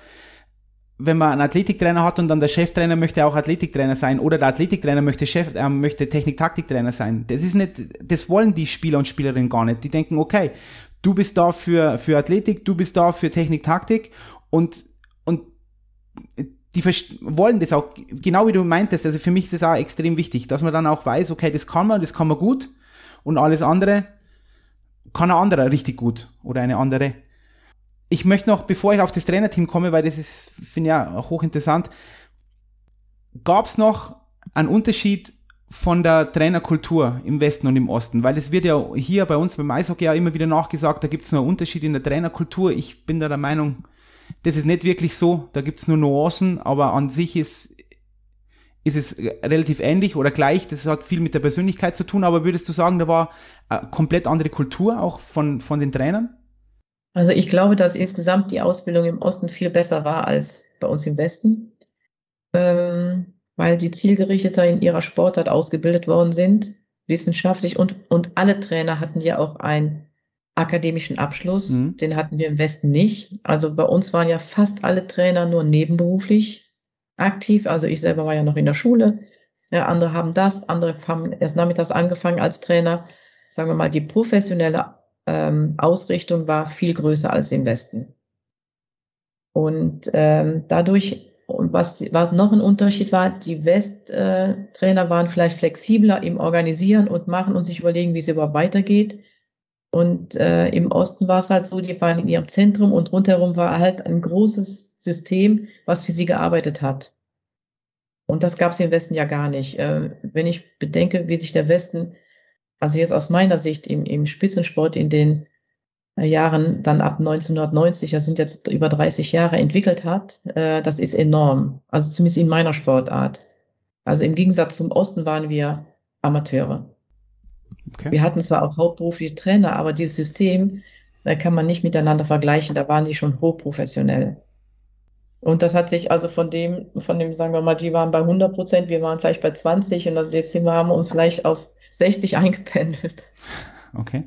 Wenn man einen Athletiktrainer hat und dann der Cheftrainer möchte auch Athletiktrainer sein oder der Athletiktrainer möchte Chef, äh, möchte Technik-Taktiktrainer sein. Das ist nicht, das wollen die Spieler und Spielerinnen gar nicht. Die denken, okay, du bist da für, für Athletik, du bist da für Technik-Taktik und die wollen das auch, genau wie du meintest, also für mich ist es auch extrem wichtig, dass man dann auch weiß, okay, das kann man, das kann man gut und alles andere kann ein anderer richtig gut oder eine andere. Ich möchte noch, bevor ich auf das Trainerteam komme, weil das ist, finde ich ja hochinteressant, gab es noch einen Unterschied von der Trainerkultur im Westen und im Osten? Weil es wird ja hier bei uns beim Eishockey ja immer wieder nachgesagt, da gibt es noch einen Unterschied in der Trainerkultur. Ich bin da der Meinung, das ist nicht wirklich so, da gibt's nur Nuancen, aber an sich ist, ist es relativ ähnlich oder gleich. Das hat viel mit der Persönlichkeit zu tun, aber würdest du sagen, da war eine komplett andere Kultur auch von, von den Trainern? Also ich glaube, dass insgesamt die Ausbildung im Osten viel besser war als bei uns im Westen, ähm, weil die zielgerichteter in ihrer Sportart ausgebildet worden sind, wissenschaftlich und, und alle Trainer hatten ja auch ein akademischen Abschluss. Mhm. Den hatten wir im Westen nicht. Also bei uns waren ja fast alle Trainer nur nebenberuflich aktiv. Also ich selber war ja noch in der Schule. Ja, andere haben das, andere haben erst nachmittags angefangen als Trainer. Sagen wir mal, die professionelle ähm, Ausrichtung war viel größer als im Westen. Und ähm, dadurch, und was, was noch ein Unterschied war, die Westtrainer äh, waren vielleicht flexibler im Organisieren und Machen und sich überlegen, wie es überhaupt weitergeht. Und äh, im Osten war es halt so, die waren in ihrem Zentrum und rundherum war halt ein großes System, was für sie gearbeitet hat. Und das gab es im Westen ja gar nicht. Äh, wenn ich bedenke, wie sich der Westen, also jetzt aus meiner Sicht im, im Spitzensport in den äh, Jahren dann ab 1990, das sind jetzt über 30 Jahre, entwickelt hat, äh, das ist enorm. Also zumindest in meiner Sportart. Also im Gegensatz zum Osten waren wir Amateure. Okay. Wir hatten zwar auch hauptberufliche Trainer, aber dieses System, da kann man nicht miteinander vergleichen. Da waren die schon hochprofessionell. Und das hat sich also von dem, von dem, sagen wir mal, die waren bei 100 Prozent, wir waren vielleicht bei 20 und jetzt sind wir, haben wir uns vielleicht auf 60 eingependelt. Okay.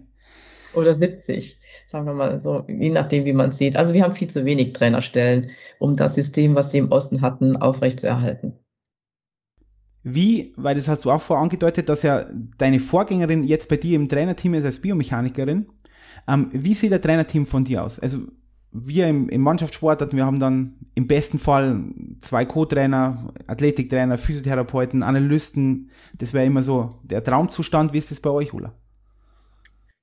Oder 70, sagen wir mal so, je nachdem, wie man es sieht. Also wir haben viel zu wenig Trainerstellen, um das System, was sie im Osten hatten, aufrechtzuerhalten. Wie, weil das hast du auch vorangedeutet, dass ja deine Vorgängerin jetzt bei dir im Trainerteam ist als Biomechanikerin. Ähm, wie sieht der Trainerteam von dir aus? Also wir im, im Mannschaftssport hatten, wir haben dann im besten Fall zwei Co-Trainer, Athletiktrainer, Physiotherapeuten, Analysten. Das wäre immer so der Traumzustand. Wie ist das bei euch, Ulla?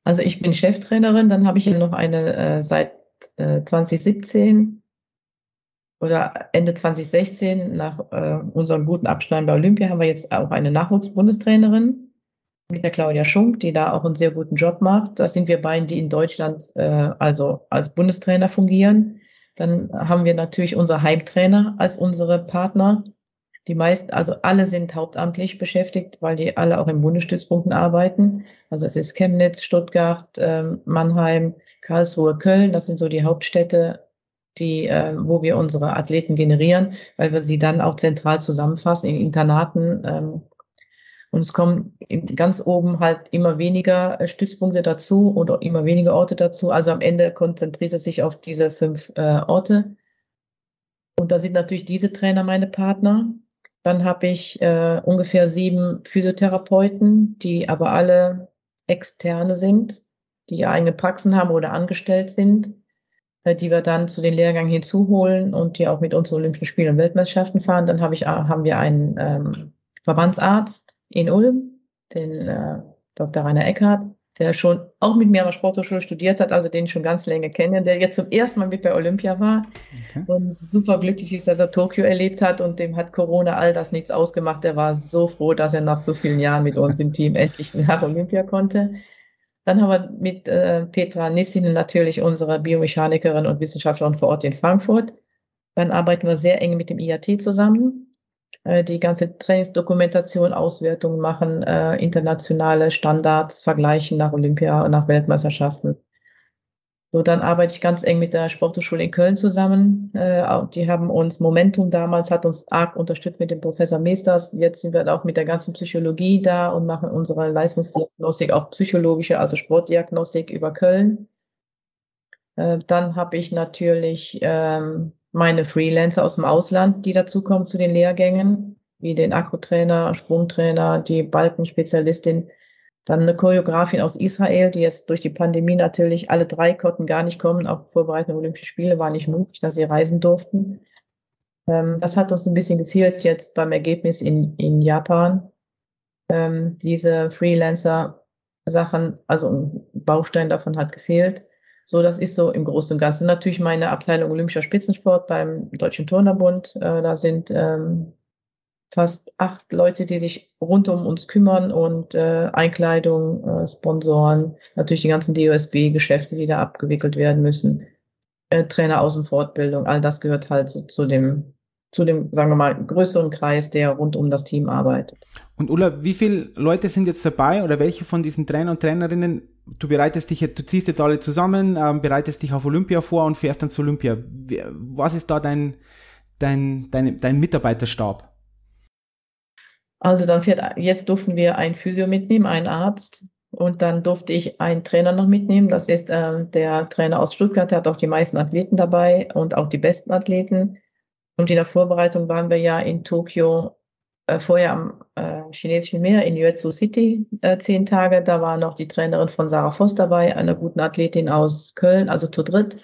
Also ich bin Cheftrainerin, dann habe ich ja noch eine äh, seit äh, 2017 oder Ende 2016 nach äh, unserem guten Abschneiden bei Olympia haben wir jetzt auch eine Nachwuchsbundestrainerin mit der Claudia Schunk, die da auch einen sehr guten Job macht. Das sind wir beiden, die in Deutschland äh, also als Bundestrainer fungieren. Dann haben wir natürlich unser Heimtrainer als unsere Partner. Die meisten, also alle sind hauptamtlich beschäftigt, weil die alle auch in Bundesstützpunkten arbeiten. Also es ist Chemnitz, Stuttgart, äh, Mannheim, Karlsruhe, Köln. Das sind so die Hauptstädte, die, äh, wo wir unsere Athleten generieren, weil wir sie dann auch zentral zusammenfassen in Internaten. Ähm, und es kommen ganz oben halt immer weniger äh, Stützpunkte dazu oder immer weniger Orte dazu. Also am Ende konzentriert es sich auf diese fünf äh, Orte. Und da sind natürlich diese Trainer meine Partner. Dann habe ich äh, ungefähr sieben Physiotherapeuten, die aber alle externe sind, die eigene Praxen haben oder angestellt sind, die wir dann zu den Lehrgängen hinzuholen und die auch mit uns zu Olympischen Spielen und Weltmeisterschaften fahren. Dann habe ich, haben wir einen ähm, Verbandsarzt, in Ulm, den äh, Dr. Rainer Eckhardt, der schon auch mit mir an der Sporthochschule studiert hat, also den ich schon ganz lange kenne, der jetzt zum ersten Mal mit bei Olympia war okay. und super glücklich ist, dass er Tokio erlebt hat und dem hat Corona all das nichts ausgemacht. Er war so froh, dass er nach so vielen Jahren mit uns im Team endlich nach Olympia konnte. Dann haben wir mit äh, Petra Nissinen natürlich unsere Biomechanikerin und Wissenschaftlerin vor Ort in Frankfurt. Dann arbeiten wir sehr eng mit dem IAT zusammen. Äh, die ganze Trainingsdokumentation, Auswertungen machen, äh, internationale Standards vergleichen nach Olympia und nach Weltmeisterschaften. So, dann arbeite ich ganz eng mit der Sporthochschule in Köln zusammen. Äh, die haben uns Momentum damals, hat uns arg unterstützt mit dem Professor Meesters. Jetzt sind wir auch mit der ganzen Psychologie da und machen unsere Leistungsdiagnostik, auch psychologische, also Sportdiagnostik über Köln. Äh, dann habe ich natürlich ähm, meine Freelancer aus dem Ausland, die dazukommen zu den Lehrgängen, wie den Akrotrainer, Sprungtrainer, die Balkenspezialistin, dann eine Choreografin aus Israel, die jetzt durch die Pandemie natürlich alle drei konnten gar nicht kommen, auch vorbereitende Olympische Spiele war nicht möglich, dass sie reisen durften. Ähm, das hat uns ein bisschen gefehlt jetzt beim Ergebnis in, in Japan. Ähm, diese Freelancer-Sachen, also ein Baustein davon hat gefehlt. So, das ist so im Großen und Ganzen. Natürlich meine Abteilung Olympischer Spitzensport beim Deutschen Turnerbund. Äh, da sind ähm, fast acht Leute, die sich rund um uns kümmern und äh, Einkleidung, äh, Sponsoren, natürlich die ganzen DOSB-Geschäfte, die da abgewickelt werden müssen, äh, Trainer Außenfortbildung, all das gehört halt so, zu dem zu dem, sagen wir mal, größeren Kreis, der rund um das Team arbeitet. Und Ulla, wie viele Leute sind jetzt dabei oder welche von diesen Trainer und Trainerinnen du bereitest dich, du ziehst jetzt alle zusammen, ähm, bereitest dich auf Olympia vor und fährst dann zu Olympia. Was ist da dein, dein, dein, dein Mitarbeiterstab? Also dann fährt, jetzt durften wir einen Physio mitnehmen, einen Arzt. Und dann durfte ich einen Trainer noch mitnehmen. Das ist äh, der Trainer aus Stuttgart, der hat auch die meisten Athleten dabei und auch die besten Athleten. Und in der Vorbereitung waren wir ja in Tokio äh, vorher am äh, chinesischen Meer in Yuezhou City äh, zehn Tage. Da war noch die Trainerin von Sarah Voss dabei, einer guten Athletin aus Köln, also zu dritt.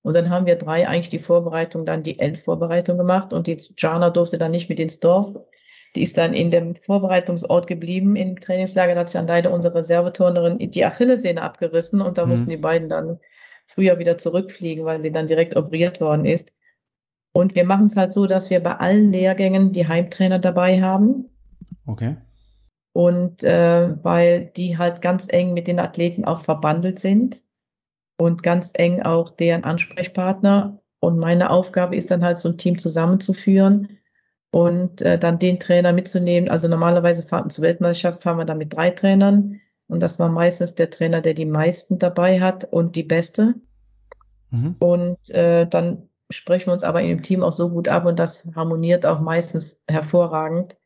Und dann haben wir drei eigentlich die Vorbereitung, dann die Endvorbereitung gemacht und die Jana durfte dann nicht mit ins Dorf. Die ist dann in dem Vorbereitungsort geblieben im Trainingslager. Da hat sich dann leider unsere Reserveturnerin die Achillessehne abgerissen und da mhm. mussten die beiden dann früher wieder zurückfliegen, weil sie dann direkt operiert worden ist. Und wir machen es halt so, dass wir bei allen Lehrgängen die Heimtrainer dabei haben. Okay. Und äh, weil die halt ganz eng mit den Athleten auch verbandelt sind und ganz eng auch deren Ansprechpartner. Und meine Aufgabe ist dann halt so ein Team zusammenzuführen und äh, dann den Trainer mitzunehmen. Also normalerweise fahren zur Weltmeisterschaft fahren wir dann mit drei Trainern. Und das war meistens der Trainer, der die meisten dabei hat und die beste. Mhm. Und äh, dann sprechen wir uns aber in dem Team auch so gut ab und das harmoniert auch meistens hervorragend.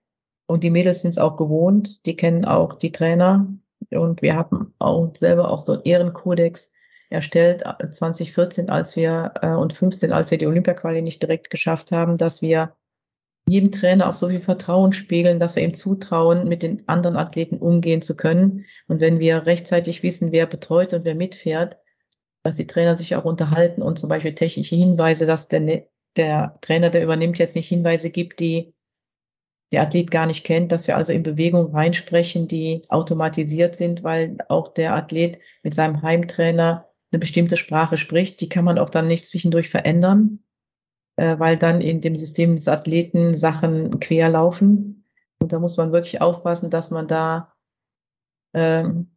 Und die Mädels sind es auch gewohnt, die kennen auch die Trainer und wir haben auch selber auch so einen Ehrenkodex erstellt 2014, als wir äh, und 15, als wir die Olympiaquali nicht direkt geschafft haben, dass wir jedem Trainer auch so viel Vertrauen spiegeln, dass wir ihm zutrauen, mit den anderen Athleten umgehen zu können. Und wenn wir rechtzeitig wissen, wer betreut und wer mitfährt, dass die Trainer sich auch unterhalten und zum Beispiel technische Hinweise, dass der, ne-, der Trainer, der übernimmt, jetzt nicht Hinweise gibt, die der Athlet gar nicht kennt, dass wir also in Bewegung reinsprechen, die automatisiert sind, weil auch der Athlet mit seinem Heimtrainer eine bestimmte Sprache spricht. Die kann man auch dann nicht zwischendurch verändern, äh, weil dann in dem System des Athleten Sachen quer laufen. Und da muss man wirklich aufpassen, dass man da ähm,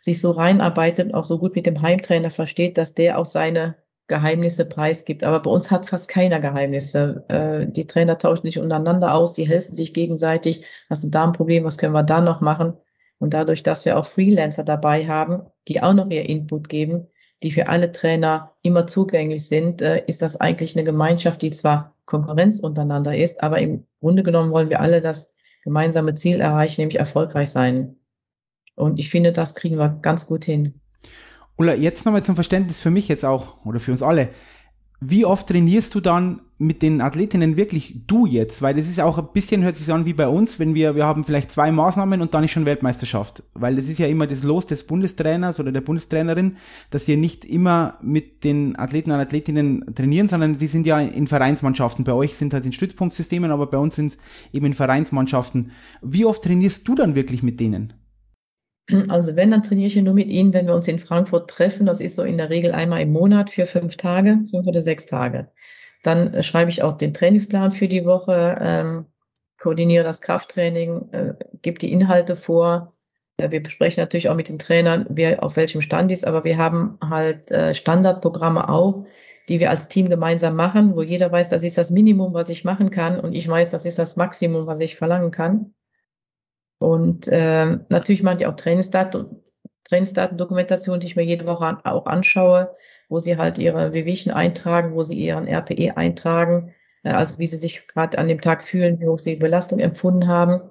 sich so reinarbeitet und auch so gut mit dem Heimtrainer versteht, dass der auch seine Geheimnisse preisgibt. Aber bei uns hat fast keiner Geheimnisse. Äh, die Trainer tauschen sich untereinander aus, die helfen sich gegenseitig. Hast du da ein Problem, was können wir da noch machen? Und dadurch, dass wir auch Freelancer dabei haben, die auch noch ihr Input geben, die für alle Trainer immer zugänglich sind, äh, ist das eigentlich eine Gemeinschaft, die zwar Konkurrenz untereinander ist, aber im Grunde genommen wollen wir alle das gemeinsame Ziel erreichen, nämlich erfolgreich sein. Und ich finde, das kriegen wir ganz gut hin. Ulla, jetzt nochmal zum Verständnis für mich jetzt auch oder für uns alle. Wie oft trainierst du dann mit den Athletinnen wirklich du jetzt? Weil das ist auch ein bisschen, hört sich an wie bei uns, wenn wir, wir haben vielleicht zwei Maßnahmen und dann ist schon Weltmeisterschaft. Weil das ist ja immer das Los des Bundestrainers oder der Bundestrainerin, dass sie nicht immer mit den Athleten und Athletinnen trainieren, sondern sie sind ja in Vereinsmannschaften. Bei euch sind halt in Stützpunktsystemen, aber bei uns sind es eben in Vereinsmannschaften. Wie oft trainierst du dann wirklich mit denen? Also wenn, dann trainiere ich nur mit Ihnen, wenn wir uns in Frankfurt treffen. Das ist so in der Regel einmal im Monat für fünf Tage, fünf oder sechs Tage. Dann äh, schreibe ich auch den Trainingsplan für die Woche, ähm, koordiniere das Krafttraining, äh, gebe die Inhalte vor. Äh, wir besprechen natürlich auch mit den Trainern, wer auf welchem Stand ist, aber wir haben halt äh, Standardprogramme auch, die wir als Team gemeinsam machen, wo jeder weiß, das ist das Minimum, was ich machen kann und ich weiß, das ist das Maximum, was ich verlangen kann. Und äh, natürlich machen die auch Trainingsdaten, Trainingsdatendokumentation, die ich mir jede Woche an, auch anschaue, wo sie halt ihre Wehwehchen eintragen, wo sie ihren RPE eintragen, äh, also wie sie sich gerade an dem Tag fühlen, wie hoch sie die Belastung empfunden haben,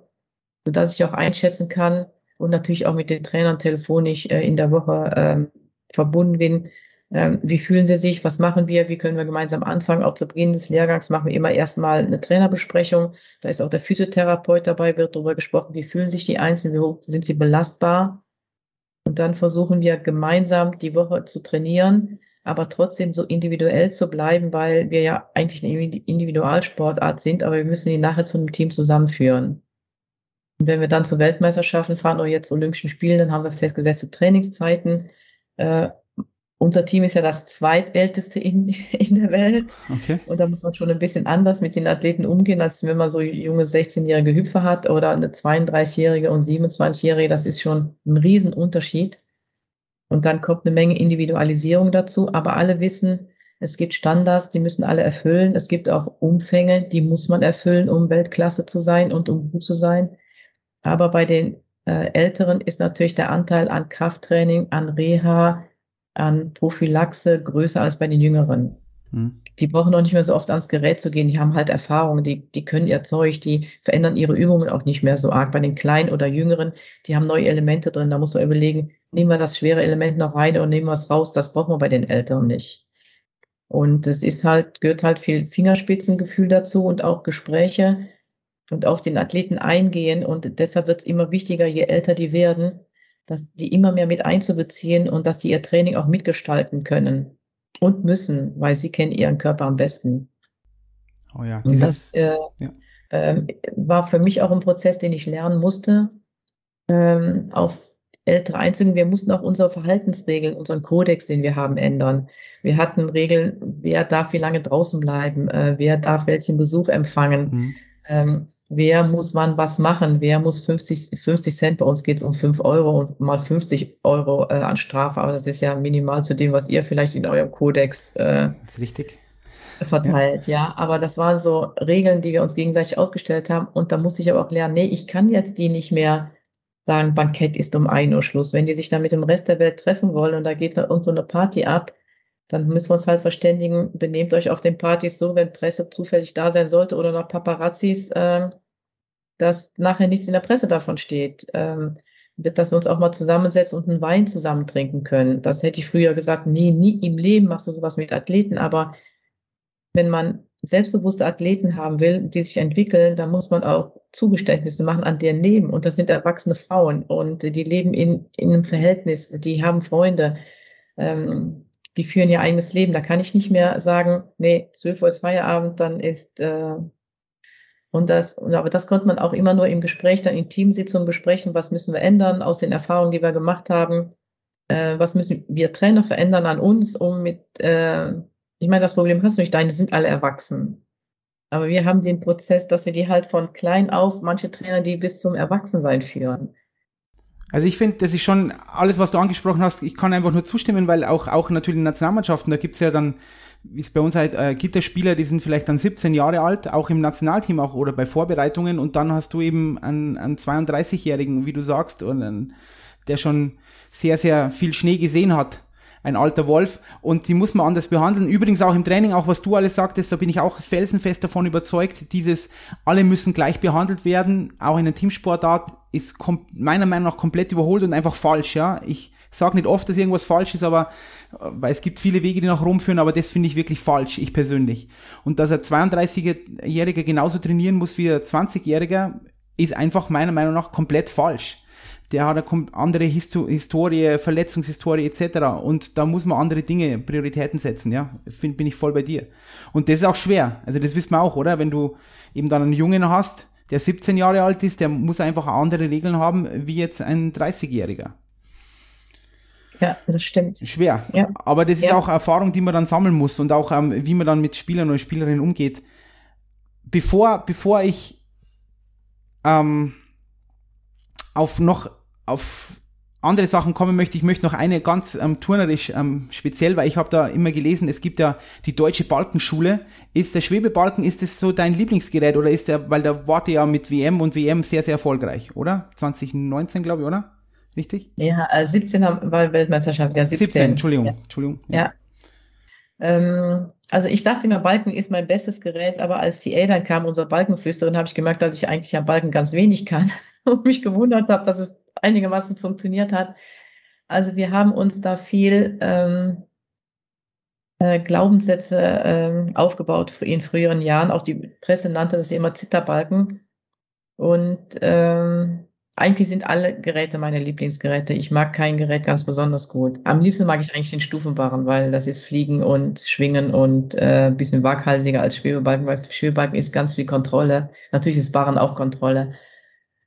sodass ich auch einschätzen kann und natürlich auch mit den Trainern telefonisch äh, in der Woche äh, verbunden bin, ähm, wie fühlen Sie sich? Was machen wir? Wie können wir gemeinsam anfangen? Auch zu Beginn des Lehrgangs machen wir immer erstmal eine Trainerbesprechung. Da ist auch der Physiotherapeut dabei, wird darüber gesprochen, wie fühlen sich die Einzelnen, wie hoch sind sie belastbar? Und dann versuchen wir gemeinsam die Woche zu trainieren, aber trotzdem so individuell zu bleiben, weil wir ja eigentlich eine Individualsportart sind, aber wir müssen die nachher zu einem Team zusammenführen. Und wenn wir dann zu Weltmeisterschaften fahren oder jetzt zu Olympischen Spielen, dann haben wir festgesetzte Trainingszeiten. Äh, unser Team ist ja das zweitälteste in, in der Welt. Okay. Und da muss man schon ein bisschen anders mit den Athleten umgehen, als wenn man so junge 16-jährige Hüpfer hat oder eine 32-jährige und 27-jährige. Das ist schon ein Riesenunterschied. Und dann kommt eine Menge Individualisierung dazu. Aber alle wissen, es gibt Standards, die müssen alle erfüllen. Es gibt auch Umfänge, die muss man erfüllen, um Weltklasse zu sein und um gut zu sein. Aber bei den äh, Älteren ist natürlich der Anteil an Krafttraining, an Reha, an Prophylaxe größer als bei den Jüngeren. Hm. Die brauchen auch nicht mehr so oft ans Gerät zu gehen. Die haben halt Erfahrung, die, die können ihr Zeug, die verändern ihre Übungen auch nicht mehr so arg. Bei den Kleinen oder Jüngeren, die haben neue Elemente drin. Da muss man überlegen, nehmen wir das schwere Element noch rein oder nehmen wir es raus. Das brauchen wir bei den Älteren nicht. Und es ist halt, gehört halt viel Fingerspitzengefühl dazu und auch Gespräche und auf den Athleten eingehen. Und deshalb wird es immer wichtiger, je älter die werden, dass die immer mehr mit einzubeziehen und dass die ihr Training auch mitgestalten können und müssen, weil sie kennen ihren Körper am besten. Oh ja, dieses, das äh, ja. äh, war für mich auch ein Prozess, den ich lernen musste, ähm, auf ältere einzugehen. Wir mussten auch unsere Verhaltensregeln, unseren Kodex, den wir haben, ändern. Wir hatten Regeln, wer darf wie lange draußen bleiben, äh, wer darf welchen Besuch empfangen. Mhm. Ähm, wer muss wann was machen, wer muss 50, 50 Cent, bei uns geht es um 5 Euro und mal 50 Euro äh, an Strafe, aber das ist ja minimal zu dem, was ihr vielleicht in eurem Kodex äh, Richtig. verteilt, ja. ja. Aber das waren so Regeln, die wir uns gegenseitig aufgestellt haben und da musste ich aber auch lernen, nee, ich kann jetzt die nicht mehr sagen, Bankett ist um 1 Uhr Schluss. Wenn die sich dann mit dem Rest der Welt treffen wollen und da geht da irgendwo eine Party ab, dann müssen wir uns halt verständigen, benehmt euch auf den Partys so, wenn Presse zufällig da sein sollte oder noch Paparazzis, äh, dass nachher nichts in der Presse davon steht. Ähm, dass wir uns auch mal zusammensetzen und einen Wein zusammen trinken können. Das hätte ich früher gesagt, nee, nie im Leben machst du sowas mit Athleten, aber wenn man selbstbewusste Athleten haben will, die sich entwickeln, dann muss man auch Zugeständnisse machen an deren Leben. Und das sind erwachsene Frauen und die leben in, in einem Verhältnis, die haben Freunde, ähm, die führen ihr eigenes Leben. Da kann ich nicht mehr sagen, nee, 12 Uhr ist Feierabend, dann ist äh, und das, aber das konnte man auch immer nur im Gespräch, dann in Teamsitzungen besprechen, was müssen wir ändern aus den Erfahrungen, die wir gemacht haben, äh, was müssen wir Trainer verändern an uns, um mit, äh, ich meine, das Problem hast du nicht, deine sind alle erwachsen. Aber wir haben den Prozess, dass wir die halt von klein auf, manche Trainer, die bis zum Erwachsensein führen. Also ich finde, das ist schon alles, was du angesprochen hast, ich kann einfach nur zustimmen, weil auch, auch natürlich in Nationalmannschaften, da gibt's ja dann wie es bei uns halt äh, gibt es Spieler, die sind vielleicht dann 17 Jahre alt, auch im Nationalteam auch oder bei Vorbereitungen und dann hast du eben einen, einen 32-Jährigen, wie du sagst, und einen, der schon sehr, sehr viel Schnee gesehen hat. Ein alter Wolf und die muss man anders behandeln. Übrigens auch im Training, auch was du alles sagtest, da bin ich auch felsenfest davon überzeugt, dieses alle müssen gleich behandelt werden, auch in der Teamsportart ist meiner Meinung nach komplett überholt und einfach falsch, ja. Ich sage nicht oft, dass irgendwas falsch ist, aber weil es gibt viele Wege, die nach Rom führen, aber das finde ich wirklich falsch, ich persönlich. Und dass ein 32-Jähriger genauso trainieren muss wie ein 20-Jähriger, ist einfach meiner Meinung nach komplett falsch. Der hat eine andere Histo Historie, Verletzungshistorie etc. Und da muss man andere Dinge, Prioritäten setzen, ja. Find, bin ich voll bei dir. Und das ist auch schwer. Also das wissen wir auch, oder? Wenn du eben dann einen Jungen hast, der 17 Jahre alt ist, der muss einfach andere Regeln haben, wie jetzt ein 30-Jähriger. Ja, das stimmt. Schwer. Ja. Aber das ist ja. auch Erfahrung, die man dann sammeln muss und auch, ähm, wie man dann mit Spielern oder Spielerinnen umgeht. Bevor, bevor ich ähm, auf noch auf andere Sachen kommen möchte, ich möchte noch eine ganz ähm, turnerisch ähm, speziell, weil ich habe da immer gelesen, es gibt ja die deutsche Balkenschule. Ist der Schwebebalken, ist das so dein Lieblingsgerät oder ist der, weil der warte ja mit WM und WM sehr, sehr erfolgreich, oder? 2019, glaube ich, oder? Richtig? Ja, 17 äh, haben, war Weltmeisterschaft, ja, 17. 17 Entschuldigung, ja. Entschuldigung. Ja. ja. Ähm, also ich dachte immer, Balken ist mein bestes Gerät, aber als die dann kam, unsere Balkenflüsterin, habe ich gemerkt, dass ich eigentlich am Balken ganz wenig kann und mich gewundert habe, dass es einigermaßen funktioniert hat. Also wir haben uns da viel ähm, äh, Glaubenssätze ähm, aufgebaut in früheren Jahren. Auch die Presse nannte das immer Zitterbalken. Und ähm, eigentlich sind alle Geräte meine Lieblingsgeräte. Ich mag kein Gerät ganz besonders gut. Am liebsten mag ich eigentlich den Stufenbarren, weil das ist Fliegen und Schwingen und äh, ein bisschen waghalsiger als Schwebebalken, weil Schwebebalken ist ganz viel Kontrolle. Natürlich ist Barren auch Kontrolle.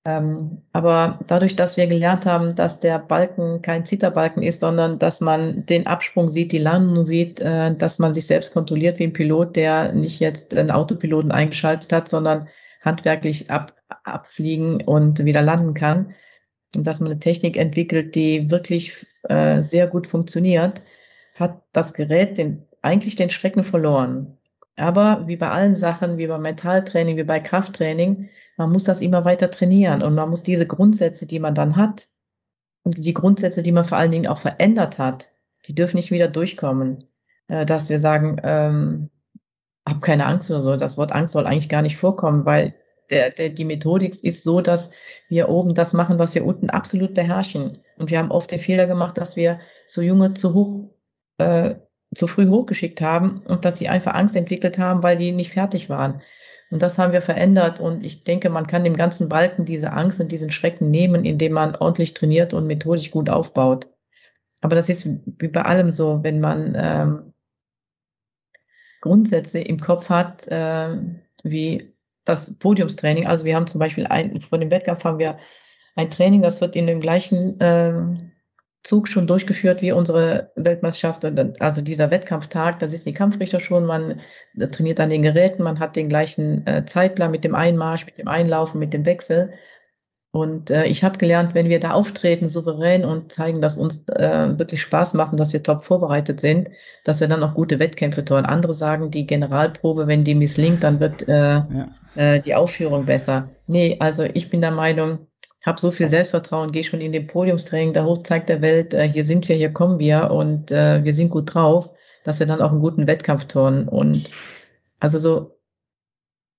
Ähm, aber dadurch, dass wir gelernt haben, dass der Balken kein Zitterbalken ist, sondern dass man den Absprung sieht, die Landung sieht, äh, dass man sich selbst kontrolliert wie ein Pilot, der nicht jetzt einen Autopiloten eingeschaltet hat, sondern handwerklich ab, abfliegen und wieder landen kann. Und dass man eine Technik entwickelt, die wirklich äh, sehr gut funktioniert, hat das Gerät den, eigentlich den Schrecken verloren. Aber wie bei allen Sachen, wie beim Mentaltraining, wie bei Krafttraining, man muss das immer weiter trainieren und man muss diese Grundsätze, die man dann hat und die Grundsätze, die man vor allen Dingen auch verändert hat, die dürfen nicht wieder durchkommen. Äh, dass wir sagen, ähm, hab keine Angst oder so. Das Wort Angst soll eigentlich gar nicht vorkommen, weil der, der, die Methodik ist so, dass wir oben das machen, was wir unten absolut beherrschen. Und wir haben oft den Fehler gemacht, dass wir so Junge zu hoch, äh, zu früh hochgeschickt haben und dass sie einfach Angst entwickelt haben, weil die nicht fertig waren. Und das haben wir verändert. Und ich denke, man kann dem ganzen Balken diese Angst und diesen Schrecken nehmen, indem man ordentlich trainiert und methodisch gut aufbaut. Aber das ist wie bei allem so, wenn man ähm, Grundsätze im Kopf hat, äh, wie das Podiumstraining. Also wir haben zum Beispiel ein, vor dem Wettkampf haben wir ein Training, das wird in dem gleichen äh, Zug schon durchgeführt wie unsere Weltmeisterschaft, also dieser Wettkampftag, da sitzen die Kampfrichter schon, man trainiert an den Geräten, man hat den gleichen äh, Zeitplan mit dem Einmarsch, mit dem Einlaufen, mit dem Wechsel. Und äh, ich habe gelernt, wenn wir da auftreten, souverän und zeigen, dass uns äh, wirklich Spaß machen, dass wir top vorbereitet sind, dass wir dann auch gute Wettkämpfe tun. Andere sagen, die Generalprobe, wenn die misslingt, dann wird äh, ja. äh, die Aufführung besser. Nee, also ich bin der Meinung, habe so viel Selbstvertrauen, gehe schon in den Podiumstraining, da hoch zeigt der Welt, äh, hier sind wir, hier kommen wir und äh, wir sind gut drauf, dass wir dann auch einen guten Wettkampf tun. Und also so,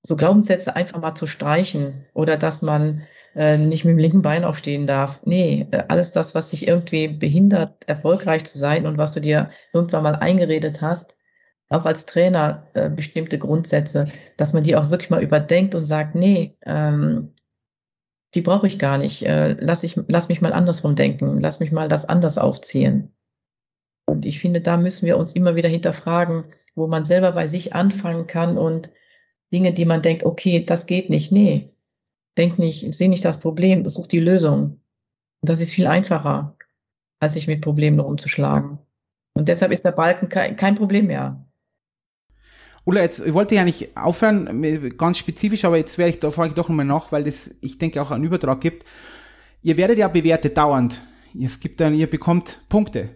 so Glaubenssätze einfach mal zu streichen oder dass man äh, nicht mit dem linken Bein aufstehen darf. Nee, äh, alles das, was dich irgendwie behindert, erfolgreich zu sein und was du dir irgendwann mal eingeredet hast, auch als Trainer äh, bestimmte Grundsätze, dass man die auch wirklich mal überdenkt und sagt, nee, ähm, die brauche ich gar nicht. Äh, lass, ich, lass mich mal andersrum denken, lass mich mal das anders aufziehen. Und ich finde, da müssen wir uns immer wieder hinterfragen, wo man selber bei sich anfangen kann und Dinge, die man denkt, okay, das geht nicht. Nee, denk nicht, sehe nicht das Problem, such die Lösung. Und das ist viel einfacher, als sich mit Problemen rumzuschlagen. Und deshalb ist der Balken kein, kein Problem mehr. Ulla, jetzt ich wollte ja nicht aufhören, ganz spezifisch, aber jetzt werde ich da frage ich doch nochmal nach, weil das, ich denke, auch einen Übertrag gibt. Ihr werdet ja bewertet dauernd. Es gibt dann, ihr bekommt Punkte.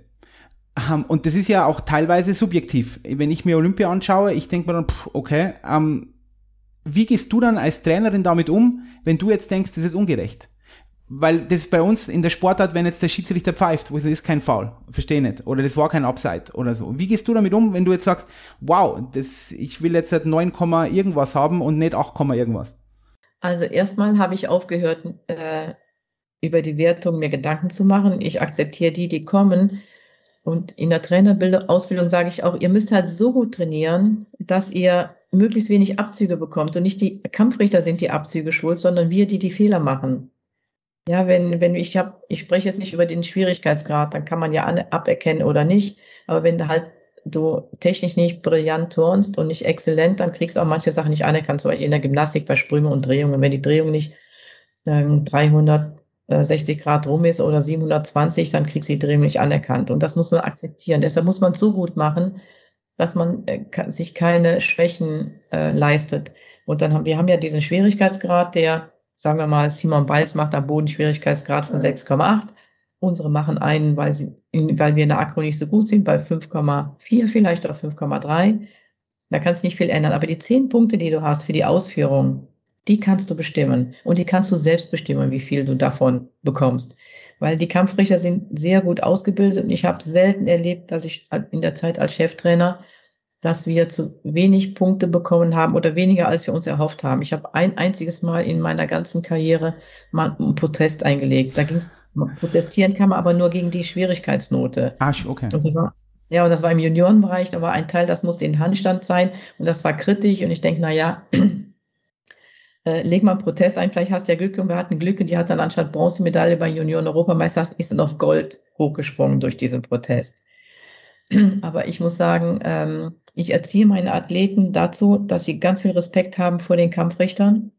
Um, und das ist ja auch teilweise subjektiv. Wenn ich mir Olympia anschaue, ich denke mir dann, pff, okay, um, wie gehst du dann als Trainerin damit um, wenn du jetzt denkst, das ist ungerecht? Weil das bei uns in der Sportart, wenn jetzt der Schiedsrichter pfeift, wo es ist kein Foul, verstehe nicht, oder das war kein Upside oder so. Wie gehst du damit um, wenn du jetzt sagst, wow, das, ich will jetzt 9, irgendwas haben und nicht 8, irgendwas? Also erstmal habe ich aufgehört, äh, über die Wertung mir Gedanken zu machen. Ich akzeptiere die, die kommen. Und in der Trainerausbildung sage ich auch, ihr müsst halt so gut trainieren, dass ihr möglichst wenig Abzüge bekommt. Und nicht die Kampfrichter sind die Abzüge schuld, sondern wir, die die Fehler machen. Ja, wenn, wenn ich habe, ich spreche jetzt nicht über den Schwierigkeitsgrad, dann kann man ja aberkennen oder nicht. Aber wenn du halt du technisch nicht brillant turnst und nicht exzellent, dann kriegst du auch manche Sachen nicht anerkannt, zum Beispiel in der Gymnastik bei Sprünge und Drehungen. Wenn die Drehung nicht ähm, 360 Grad rum ist oder 720, dann kriegst du die Drehung nicht anerkannt. Und das muss man akzeptieren. Deshalb muss man so gut machen, dass man äh, sich keine Schwächen äh, leistet. Und dann haben wir haben ja diesen Schwierigkeitsgrad, der sagen wir mal, Simon Biles macht am Boden Schwierigkeitsgrad von 6,8. Unsere machen einen, weil, sie, weil wir in der Akro nicht so gut sind, bei 5,4 vielleicht oder 5,3. Da kannst du nicht viel ändern. Aber die zehn Punkte, die du hast für die Ausführung, die kannst du bestimmen. Und die kannst du selbst bestimmen, wie viel du davon bekommst. Weil die Kampfrichter sind sehr gut ausgebildet und ich habe selten erlebt, dass ich in der Zeit als Cheftrainer dass wir zu wenig Punkte bekommen haben oder weniger, als wir uns erhofft haben. Ich habe ein einziges Mal in meiner ganzen Karriere mal einen Protest eingelegt. Da ging es, protestieren kann man aber nur gegen die Schwierigkeitsnote. Ah, okay. Und ja, und das war im Juniorenbereich, da war ein Teil, das musste in Handstand sein und das war kritisch und ich denke, na ja, äh, leg mal einen Protest ein, vielleicht hast du ja Glück und wir hatten Glück und die hat dann anstatt Bronzemedaille bei Junioren-Europameisterschaft ist dann auf Gold hochgesprungen durch diesen Protest. Aber ich muss sagen, ähm, ich erziehe meine Athleten dazu, dass sie ganz viel Respekt haben vor den Kampfrichtern,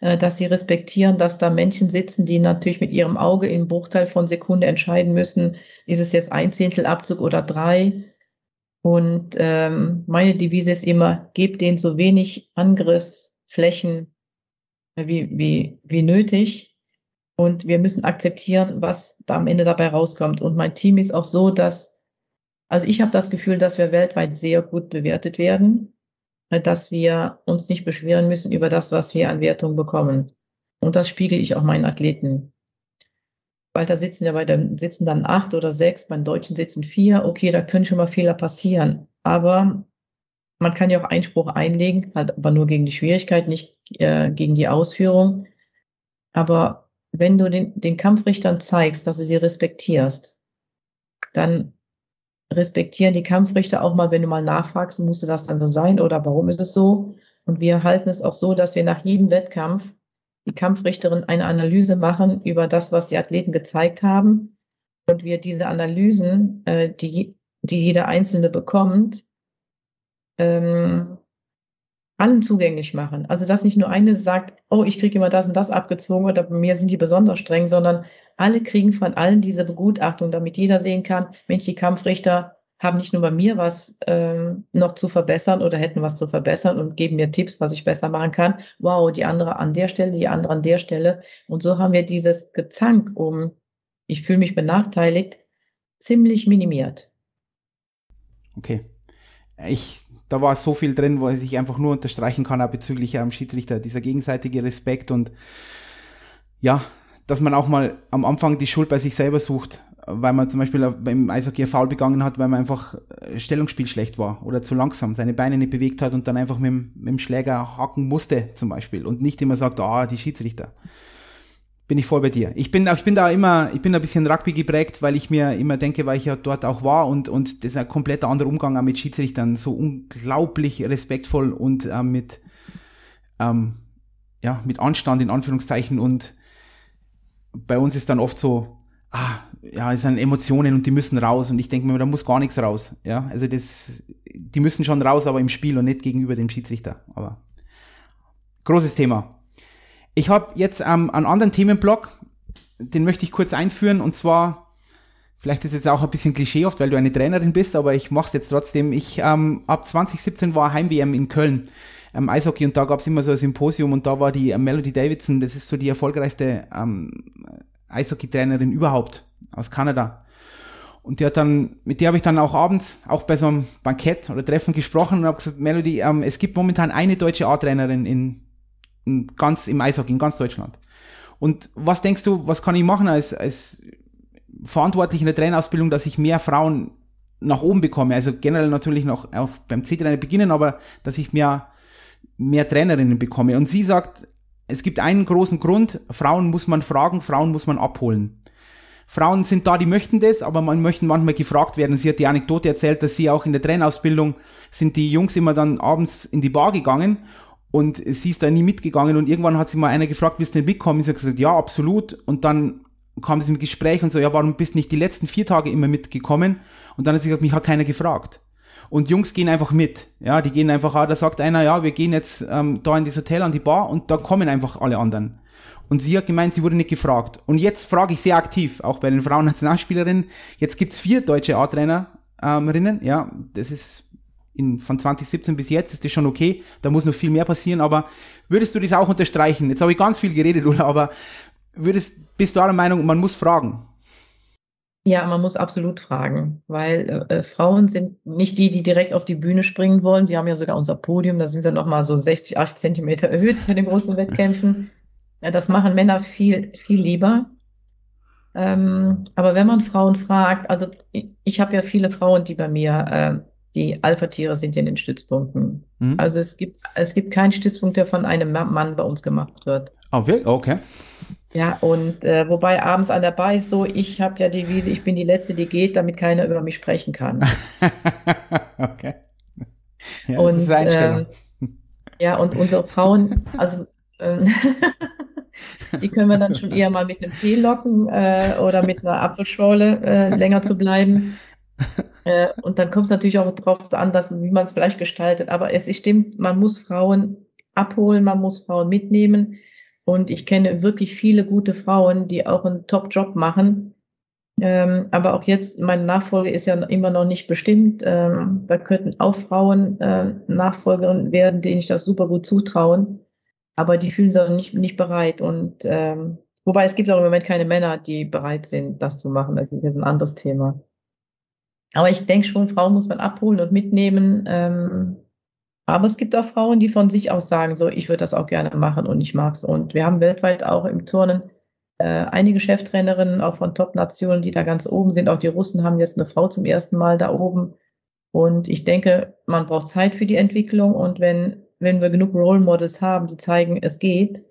äh, dass sie respektieren, dass da Menschen sitzen, die natürlich mit ihrem Auge in Bruchteil von Sekunde entscheiden müssen, ist es jetzt ein Zehntel Abzug oder drei. Und ähm, meine Devise ist immer, gebt denen so wenig Angriffsflächen äh, wie, wie, wie nötig. Und wir müssen akzeptieren, was da am Ende dabei rauskommt. Und mein Team ist auch so, dass also ich habe das Gefühl, dass wir weltweit sehr gut bewertet werden, dass wir uns nicht beschweren müssen über das, was wir an Wertung bekommen. Und das spiegel ich auch meinen Athleten. Weil da sitzen ja bei dem sitzen dann acht oder sechs, beim Deutschen sitzen vier. Okay, da können schon mal Fehler passieren. Aber man kann ja auch Einspruch einlegen, halt aber nur gegen die Schwierigkeit, nicht äh, gegen die Ausführung. Aber wenn du den, den Kampfrichtern zeigst, dass du sie respektierst, dann respektieren die Kampfrichter auch mal, wenn du mal nachfragst, musste das dann so sein oder warum ist es so? Und wir halten es auch so, dass wir nach jedem Wettkampf die Kampfrichterin eine Analyse machen über das, was die Athleten gezeigt haben. Und wir diese Analysen, äh, die, die jeder Einzelne bekommt, ähm, allen zugänglich machen. Also dass nicht nur eine sagt, oh, ich kriege immer das und das abgezogen oder bei mir sind die besonders streng, sondern alle kriegen von allen diese Begutachtung, damit jeder sehen kann, Mensch, die Kampfrichter haben nicht nur bei mir was ähm, noch zu verbessern oder hätten was zu verbessern und geben mir Tipps, was ich besser machen kann. Wow, die andere an der Stelle, die andere an der Stelle. Und so haben wir dieses Gezank um, ich fühle mich benachteiligt, ziemlich minimiert. Okay. Ich, da war so viel drin, wo ich einfach nur unterstreichen kann, auch bezüglich am Schiedsrichter, dieser gegenseitige Respekt und ja, dass man auch mal am Anfang die Schuld bei sich selber sucht, weil man zum Beispiel beim Eishockey Foul begangen hat, weil man einfach äh, Stellungsspiel schlecht war oder zu langsam, seine Beine nicht bewegt hat und dann einfach mit, mit dem Schläger haken musste zum Beispiel und nicht immer sagt, ah, die Schiedsrichter. Bin ich voll bei dir. Ich bin, ich bin da immer, ich bin ein bisschen Rugby geprägt, weil ich mir immer denke, weil ich ja dort auch war und, und das ist ein kompletter anderer Umgang auch mit Schiedsrichtern, so unglaublich respektvoll und äh, mit, ähm, ja, mit Anstand in Anführungszeichen und bei uns ist dann oft so, ah, ja, es sind Emotionen und die müssen raus und ich denke mir, da muss gar nichts raus, ja, also das, die müssen schon raus, aber im Spiel und nicht gegenüber dem Schiedsrichter, aber großes Thema. Ich habe jetzt ähm, einen anderen Themenblock, den möchte ich kurz einführen und zwar, vielleicht ist jetzt auch ein bisschen klischeehaft, weil du eine Trainerin bist, aber ich mache es jetzt trotzdem. Ich ähm, ab 2017 war Heim-WM in Köln ähm, Eishockey und da gab es immer so ein Symposium und da war die äh, Melody Davidson, das ist so die erfolgreichste ähm, Eishockey-Trainerin überhaupt aus Kanada. Und die hat dann, mit der habe ich dann auch abends, auch bei so einem Bankett oder Treffen gesprochen und habe gesagt, Melody, ähm, es gibt momentan eine deutsche A-Trainerin in in ganz im Eishockey, in ganz Deutschland. Und was denkst du, was kann ich machen als, als verantwortlich in der Trainerausbildung, dass ich mehr Frauen nach oben bekomme? Also generell natürlich noch auch beim C-Trainer beginnen, aber dass ich mehr, mehr Trainerinnen bekomme. Und sie sagt, es gibt einen großen Grund, Frauen muss man fragen, Frauen muss man abholen. Frauen sind da, die möchten das, aber man möchte manchmal gefragt werden. Sie hat die Anekdote erzählt, dass sie auch in der Trainerausbildung sind die Jungs immer dann abends in die Bar gegangen und sie ist da nie mitgegangen und irgendwann hat sie mal einer gefragt, willst du nicht mitkommen? Sie hat gesagt, ja, absolut. Und dann kam sie im Gespräch und so, ja, warum bist du nicht die letzten vier Tage immer mitgekommen? Und dann hat sie gesagt, mich hat keiner gefragt. Und Jungs gehen einfach mit. Ja, die gehen einfach, ah, da sagt einer, ja, wir gehen jetzt ähm, da in das Hotel an die Bar und da kommen einfach alle anderen. Und sie hat gemeint, sie wurde nicht gefragt. Und jetzt frage ich sehr aktiv, auch bei den Frauen-Nationalspielerinnen. Jetzt gibt's vier deutsche A-Trainerinnen. Ähm, ja, das ist in, von 2017 bis jetzt ist das schon okay. Da muss noch viel mehr passieren. Aber würdest du das auch unterstreichen? Jetzt habe ich ganz viel geredet, Ulla, aber würdest, bist du der Meinung, man muss fragen? Ja, man muss absolut fragen, weil äh, Frauen sind nicht die, die direkt auf die Bühne springen wollen. Wir haben ja sogar unser Podium, da sind wir nochmal so 60, 80 Zentimeter erhöht bei den großen Wettkämpfen. Ja, das machen Männer viel, viel lieber. Ähm, aber wenn man Frauen fragt, also ich, ich habe ja viele Frauen, die bei mir äh, die Alpha-Tiere sind in den Stützpunkten. Mhm. Also es gibt, es gibt keinen Stützpunkt, der von einem Mann bei uns gemacht wird. Oh, wirklich? Okay. Ja, und äh, wobei abends an der Bar ist so, ich habe ja die Wiese, ich bin die Letzte, die geht, damit keiner über mich sprechen kann. okay. Ja, und, das ist Einstellung. Äh, ja, und unsere Frauen, also äh, die können wir dann schon eher mal mit einem Tee locken äh, oder mit einer Apfelschorle äh, länger zu bleiben. Äh, und dann kommt es natürlich auch darauf an, dass, wie man es vielleicht gestaltet. Aber es stimmt, man muss Frauen abholen, man muss Frauen mitnehmen. Und ich kenne wirklich viele gute Frauen, die auch einen Top-Job machen. Ähm, aber auch jetzt, meine Nachfolge ist ja immer noch nicht bestimmt. Ähm, da könnten auch Frauen äh, Nachfolgerin werden, denen ich das super gut zutrauen. Aber die fühlen sich nicht, nicht bereit. Und ähm, wobei es gibt auch im Moment keine Männer, die bereit sind, das zu machen. Das ist jetzt ein anderes Thema. Aber ich denke schon, Frauen muss man abholen und mitnehmen. Ähm, aber es gibt auch Frauen, die von sich aus sagen, so, ich würde das auch gerne machen und ich mag's. Und wir haben weltweit auch im Turnen äh, einige Cheftrainerinnen, auch von Top-Nationen, die da ganz oben sind. Auch die Russen haben jetzt eine Frau zum ersten Mal da oben. Und ich denke, man braucht Zeit für die Entwicklung. Und wenn, wenn wir genug Role Models haben, die zeigen, es geht,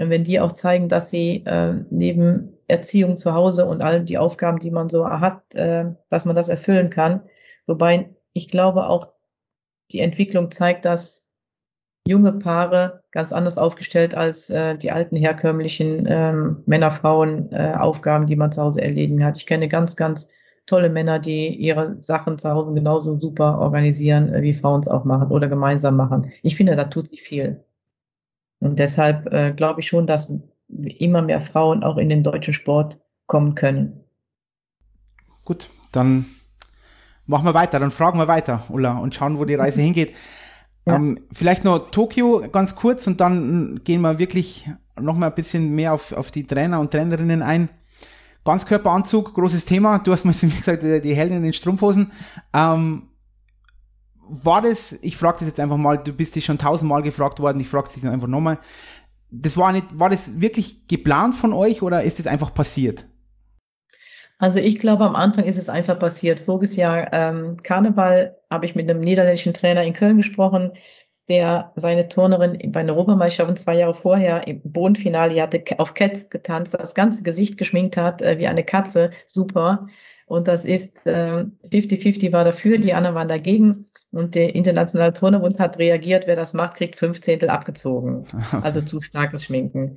und wenn die auch zeigen, dass sie äh, neben Erziehung zu Hause und all die Aufgaben, die man so hat, äh, dass man das erfüllen kann. Wobei ich glaube auch, die Entwicklung zeigt, dass junge Paare ganz anders aufgestellt als äh, die alten herkömmlichen ähm, Männer-Frauen-Aufgaben, äh, die man zu Hause erledigen hat. Ich kenne ganz, ganz tolle Männer, die ihre Sachen zu Hause genauso super organisieren, äh, wie Frauen es auch machen oder gemeinsam machen. Ich finde, da tut sich viel. Und deshalb äh, glaube ich schon, dass immer mehr Frauen auch in den deutschen Sport kommen können. Gut, dann machen wir weiter, dann fragen wir weiter, Ulla, und schauen, wo die Reise hingeht. Ja. Ähm, vielleicht noch Tokio ganz kurz und dann gehen wir wirklich noch mal ein bisschen mehr auf, auf die Trainer und Trainerinnen ein. Ganzkörperanzug, großes Thema. Du hast mir wie gesagt, die Helden in den Strumpfhosen. Ähm, war das, ich frage das jetzt einfach mal, du bist dich schon tausendmal gefragt worden, ich frage dich einfach nochmal das war nicht, war das wirklich geplant von euch oder ist es einfach passiert? Also ich glaube, am Anfang ist es einfach passiert. Voriges Jahr ähm, Karneval habe ich mit einem niederländischen Trainer in Köln gesprochen. der seine Turnerin bei einer Europameisterschaft zwei Jahre vorher im Bodenfinale hatte auf Cats getanzt, das ganze Gesicht geschminkt hat, äh, wie eine Katze, super. Und das ist 50-50 äh, war dafür, die anderen waren dagegen. Und der internationale Turnerbund hat reagiert, wer das macht, kriegt fünf Zehntel abgezogen. Also zu starkes Schminken.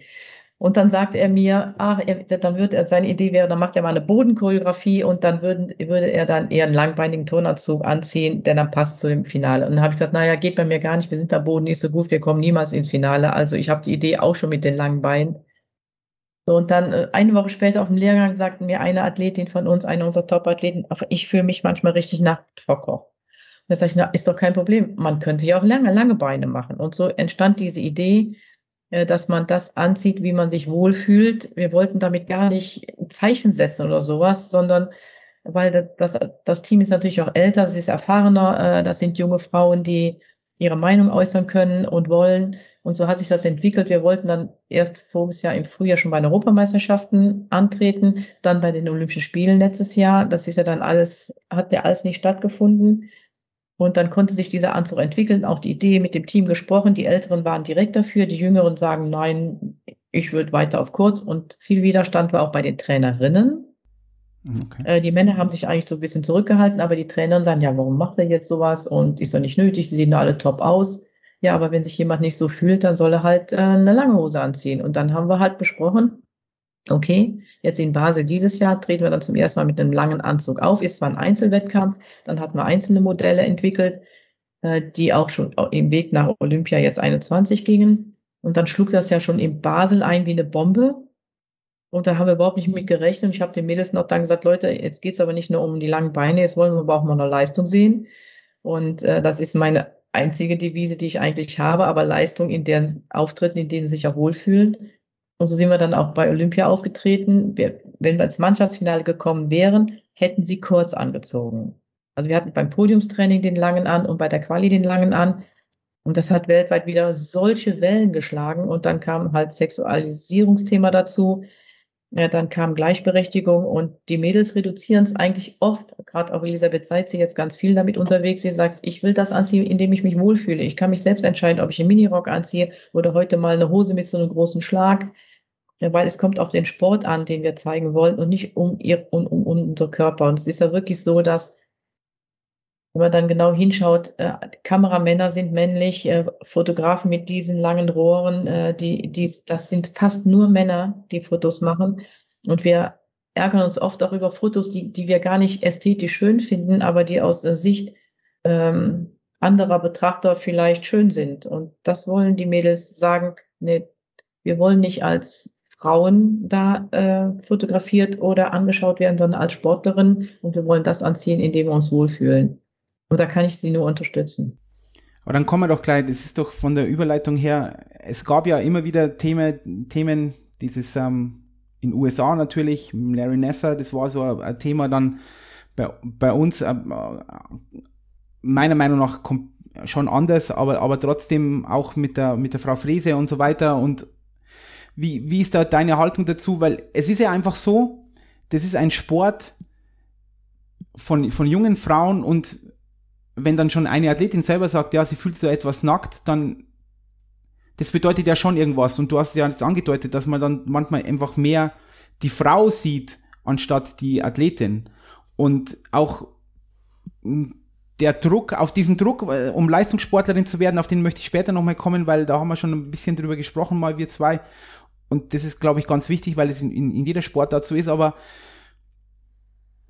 Und dann sagt er mir, ach, er, dann wird er, seine Idee wäre, dann macht er mal eine Bodenchoreografie und dann würden, würde er dann eher einen langbeinigen Turnanzug anziehen, der dann passt zu dem Finale. Und dann habe ich gesagt, naja, geht bei mir gar nicht, wir sind da Boden nicht so gut, wir kommen niemals ins Finale. Also ich habe die Idee auch schon mit den langen Beinen. So, und dann äh, eine Woche später auf dem Lehrgang sagte mir eine Athletin von uns, eine unserer Top-Athleten, ich fühle mich manchmal richtig nackt vor Koch. Und da sage ich, na, ist doch kein Problem. Man könnte ja auch lange, lange Beine machen. Und so entstand diese Idee, äh, dass man das anzieht, wie man sich wohlfühlt. Wir wollten damit gar nicht Zeichen setzen oder sowas, sondern weil das, das Team ist natürlich auch älter, sie ist erfahrener, äh, das sind junge Frauen, die ihre Meinung äußern können und wollen. Und so hat sich das entwickelt. Wir wollten dann erst voriges Jahr im Frühjahr schon bei den Europameisterschaften antreten, dann bei den Olympischen Spielen letztes Jahr. Das ist ja dann alles, hat ja alles nicht stattgefunden. Und dann konnte sich dieser Anzug entwickeln, auch die Idee mit dem Team gesprochen. Die Älteren waren direkt dafür, die Jüngeren sagen, nein, ich würde weiter auf kurz. Und viel Widerstand war auch bei den Trainerinnen. Okay. Äh, die Männer haben sich eigentlich so ein bisschen zurückgehalten, aber die Trainer sagen, ja, warum macht er jetzt sowas? Und ist doch nicht nötig, die sehen alle top aus. Ja, aber wenn sich jemand nicht so fühlt, dann soll er halt äh, eine lange Hose anziehen. Und dann haben wir halt besprochen, Okay, jetzt in Basel dieses Jahr treten wir dann zum ersten Mal mit einem langen Anzug auf. Ist zwar ein Einzelwettkampf, dann hatten wir einzelne Modelle entwickelt, äh, die auch schon im Weg nach Olympia jetzt 21 gingen. Und dann schlug das ja schon in Basel ein wie eine Bombe. Und da haben wir überhaupt nicht mit gerechnet. Ich habe den Mädels noch dann gesagt, Leute, jetzt geht's aber nicht nur um die langen Beine, jetzt wollen wir aber auch mal eine Leistung sehen. Und äh, das ist meine einzige Devise, die ich eigentlich habe, aber Leistung in deren Auftritten, in denen sie sich auch wohlfühlen. Und so sind wir dann auch bei Olympia aufgetreten. Wir, wenn wir ins Mannschaftsfinale gekommen wären, hätten sie kurz angezogen. Also wir hatten beim Podiumstraining den langen an und bei der Quali den langen an. Und das hat weltweit wieder solche Wellen geschlagen. Und dann kam halt Sexualisierungsthema dazu. Ja, dann kam Gleichberechtigung und die Mädels reduzieren es eigentlich oft. Gerade auch Elisabeth Seitz jetzt ganz viel damit unterwegs. Sie sagt, ich will das anziehen, indem ich mich wohlfühle. Ich kann mich selbst entscheiden, ob ich einen Minirock anziehe oder heute mal eine Hose mit so einem großen Schlag. Ja, weil es kommt auf den Sport an, den wir zeigen wollen und nicht um, ihr, um, um, unser Körper. Und es ist ja wirklich so, dass wenn man dann genau hinschaut, äh, Kameramänner sind männlich, äh, Fotografen mit diesen langen Rohren, äh, die, die, das sind fast nur Männer, die Fotos machen. Und wir ärgern uns oft auch über Fotos, die, die wir gar nicht ästhetisch schön finden, aber die aus der Sicht ähm, anderer Betrachter vielleicht schön sind. Und das wollen die Mädels sagen, nee, wir wollen nicht als Frauen da äh, fotografiert oder angeschaut werden, sondern als Sportlerin. Und wir wollen das anziehen, indem wir uns wohlfühlen. Und da kann ich sie nur unterstützen. Aber dann kommen wir doch gleich, das ist doch von der Überleitung her, es gab ja immer wieder Themen, Themen dieses ähm, in USA natürlich, Larry Nasser, das war so ein, ein Thema dann bei, bei uns, äh, meiner Meinung nach schon anders, aber, aber trotzdem auch mit der, mit der Frau Frese und so weiter. Und wie, wie ist da deine Haltung dazu? Weil es ist ja einfach so, das ist ein Sport von, von jungen Frauen und wenn dann schon eine Athletin selber sagt, ja, sie fühlt sich da etwas nackt, dann das bedeutet ja schon irgendwas. Und du hast ja jetzt angedeutet, dass man dann manchmal einfach mehr die Frau sieht, anstatt die Athletin. Und auch der Druck, auf diesen Druck, äh, um Leistungssportlerin zu werden, auf den möchte ich später nochmal kommen, weil da haben wir schon ein bisschen drüber gesprochen, mal wir zwei. Und das ist, glaube ich, ganz wichtig, weil es in, in, in jeder Sportart so ist. Aber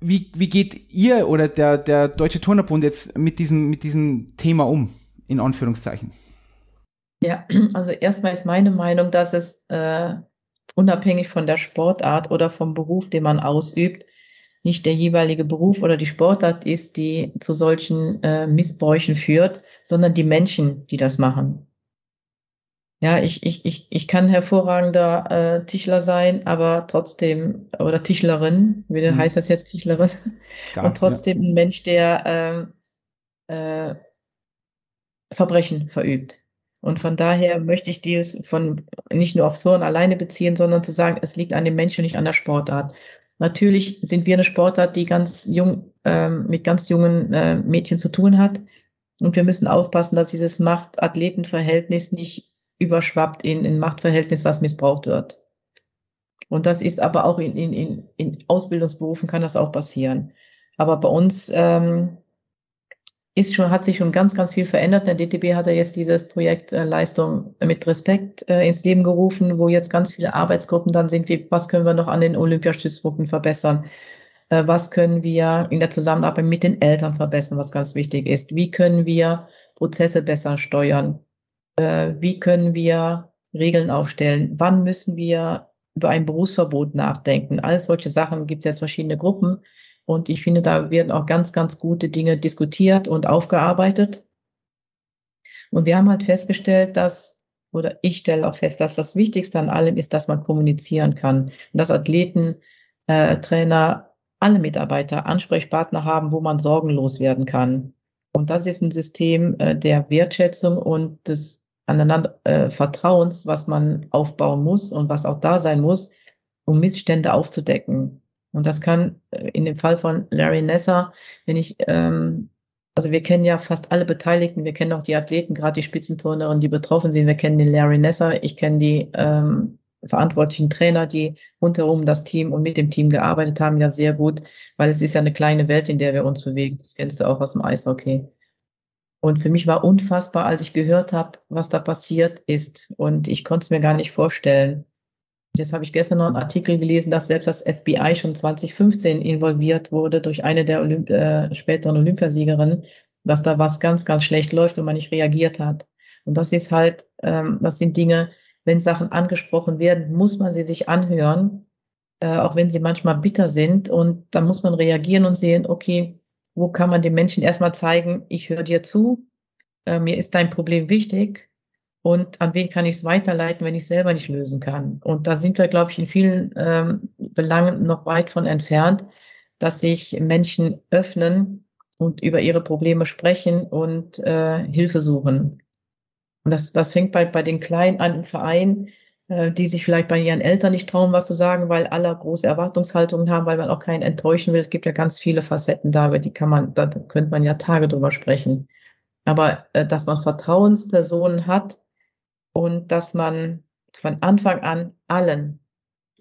wie, wie geht ihr oder der, der Deutsche Turnerbund jetzt mit diesem, mit diesem Thema um, in Anführungszeichen? Ja, also erstmal ist meine Meinung, dass es äh, unabhängig von der Sportart oder vom Beruf, den man ausübt, nicht der jeweilige Beruf oder die Sportart ist, die zu solchen äh, Missbräuchen führt, sondern die Menschen, die das machen. Ja, ich, ich, ich, ich kann hervorragender äh, Tischler sein, aber trotzdem, oder Tischlerin, wie mhm. heißt das jetzt Tischlerin? Klar, und trotzdem ja. ein Mensch, der äh, äh, Verbrechen verübt. Und von daher möchte ich dies von nicht nur aufs Turnen alleine beziehen, sondern zu sagen, es liegt an dem Menschen, nicht an der Sportart. Natürlich sind wir eine Sportart, die ganz jung, ähm, mit ganz jungen äh, Mädchen zu tun hat. Und wir müssen aufpassen, dass dieses Macht-Athleten-Verhältnis nicht überschwappt in ein Machtverhältnis, was missbraucht wird. Und das ist aber auch in, in, in, in Ausbildungsberufen kann das auch passieren. Aber bei uns ähm, ist schon, hat sich schon ganz, ganz viel verändert. Der DTB hat ja jetzt dieses Projekt äh, Leistung mit Respekt äh, ins Leben gerufen, wo jetzt ganz viele Arbeitsgruppen dann sind, wie, was können wir noch an den Olympiastützpunkten verbessern? Äh, was können wir in der Zusammenarbeit mit den Eltern verbessern, was ganz wichtig ist? Wie können wir Prozesse besser steuern? Äh, wie können wir Regeln aufstellen? Wann müssen wir über ein Berufsverbot nachdenken? Alles solche Sachen gibt es jetzt verschiedene Gruppen. Und ich finde, da werden auch ganz, ganz gute Dinge diskutiert und aufgearbeitet. Und wir haben halt festgestellt, dass, oder ich stelle auch fest, dass das Wichtigste an allem ist, dass man kommunizieren kann. Und dass Athleten, äh, Trainer, alle Mitarbeiter Ansprechpartner haben, wo man sorgenlos werden kann. Und das ist ein System äh, der Wertschätzung und des aneinander äh, Vertrauens, was man aufbauen muss und was auch da sein muss, um Missstände aufzudecken. Und das kann äh, in dem Fall von Larry Nesser, wenn ich, ähm, also wir kennen ja fast alle Beteiligten, wir kennen auch die Athleten, gerade die Spitzenturnerin, die betroffen sind, wir kennen den Larry Nesser, ich kenne die ähm, verantwortlichen Trainer, die rundherum das Team und mit dem Team gearbeitet haben, ja sehr gut, weil es ist ja eine kleine Welt, in der wir uns bewegen. Das kennst du auch aus dem Eishockey. Und für mich war unfassbar, als ich gehört habe, was da passiert ist. Und ich konnte es mir gar nicht vorstellen. Jetzt habe ich gestern noch einen Artikel gelesen, dass selbst das FBI schon 2015 involviert wurde durch eine der Olymp äh, späteren Olympiasiegerinnen, dass da was ganz, ganz schlecht läuft und man nicht reagiert hat. Und das ist halt, ähm, das sind Dinge, wenn Sachen angesprochen werden, muss man sie sich anhören, äh, auch wenn sie manchmal bitter sind. Und dann muss man reagieren und sehen, okay, wo kann man den Menschen erstmal zeigen, ich höre dir zu, äh, mir ist dein Problem wichtig und an wen kann ich es weiterleiten, wenn ich es selber nicht lösen kann. Und da sind wir, glaube ich, in vielen ähm, Belangen noch weit von entfernt, dass sich Menschen öffnen und über ihre Probleme sprechen und äh, Hilfe suchen. Und das, das fängt bei, bei den Kleinen an im Verein, die sich vielleicht bei ihren Eltern nicht trauen, was zu sagen, weil alle große Erwartungshaltungen haben, weil man auch keinen enttäuschen will. Es gibt ja ganz viele Facetten da, über die kann man, da könnte man ja Tage drüber sprechen. Aber äh, dass man Vertrauenspersonen hat und dass man von Anfang an allen,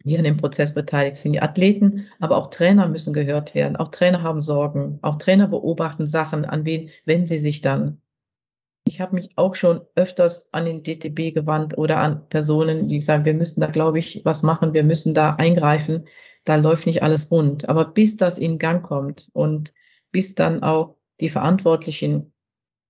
die an dem Prozess beteiligt sind, die Athleten, aber auch Trainer müssen gehört werden. Auch Trainer haben Sorgen. Auch Trainer beobachten Sachen, an wen wenn sie sich dann ich habe mich auch schon öfters an den DTB gewandt oder an Personen, die sagen, wir müssen da, glaube ich, was machen, wir müssen da eingreifen. Da läuft nicht alles rund. Aber bis das in Gang kommt und bis dann auch die Verantwortlichen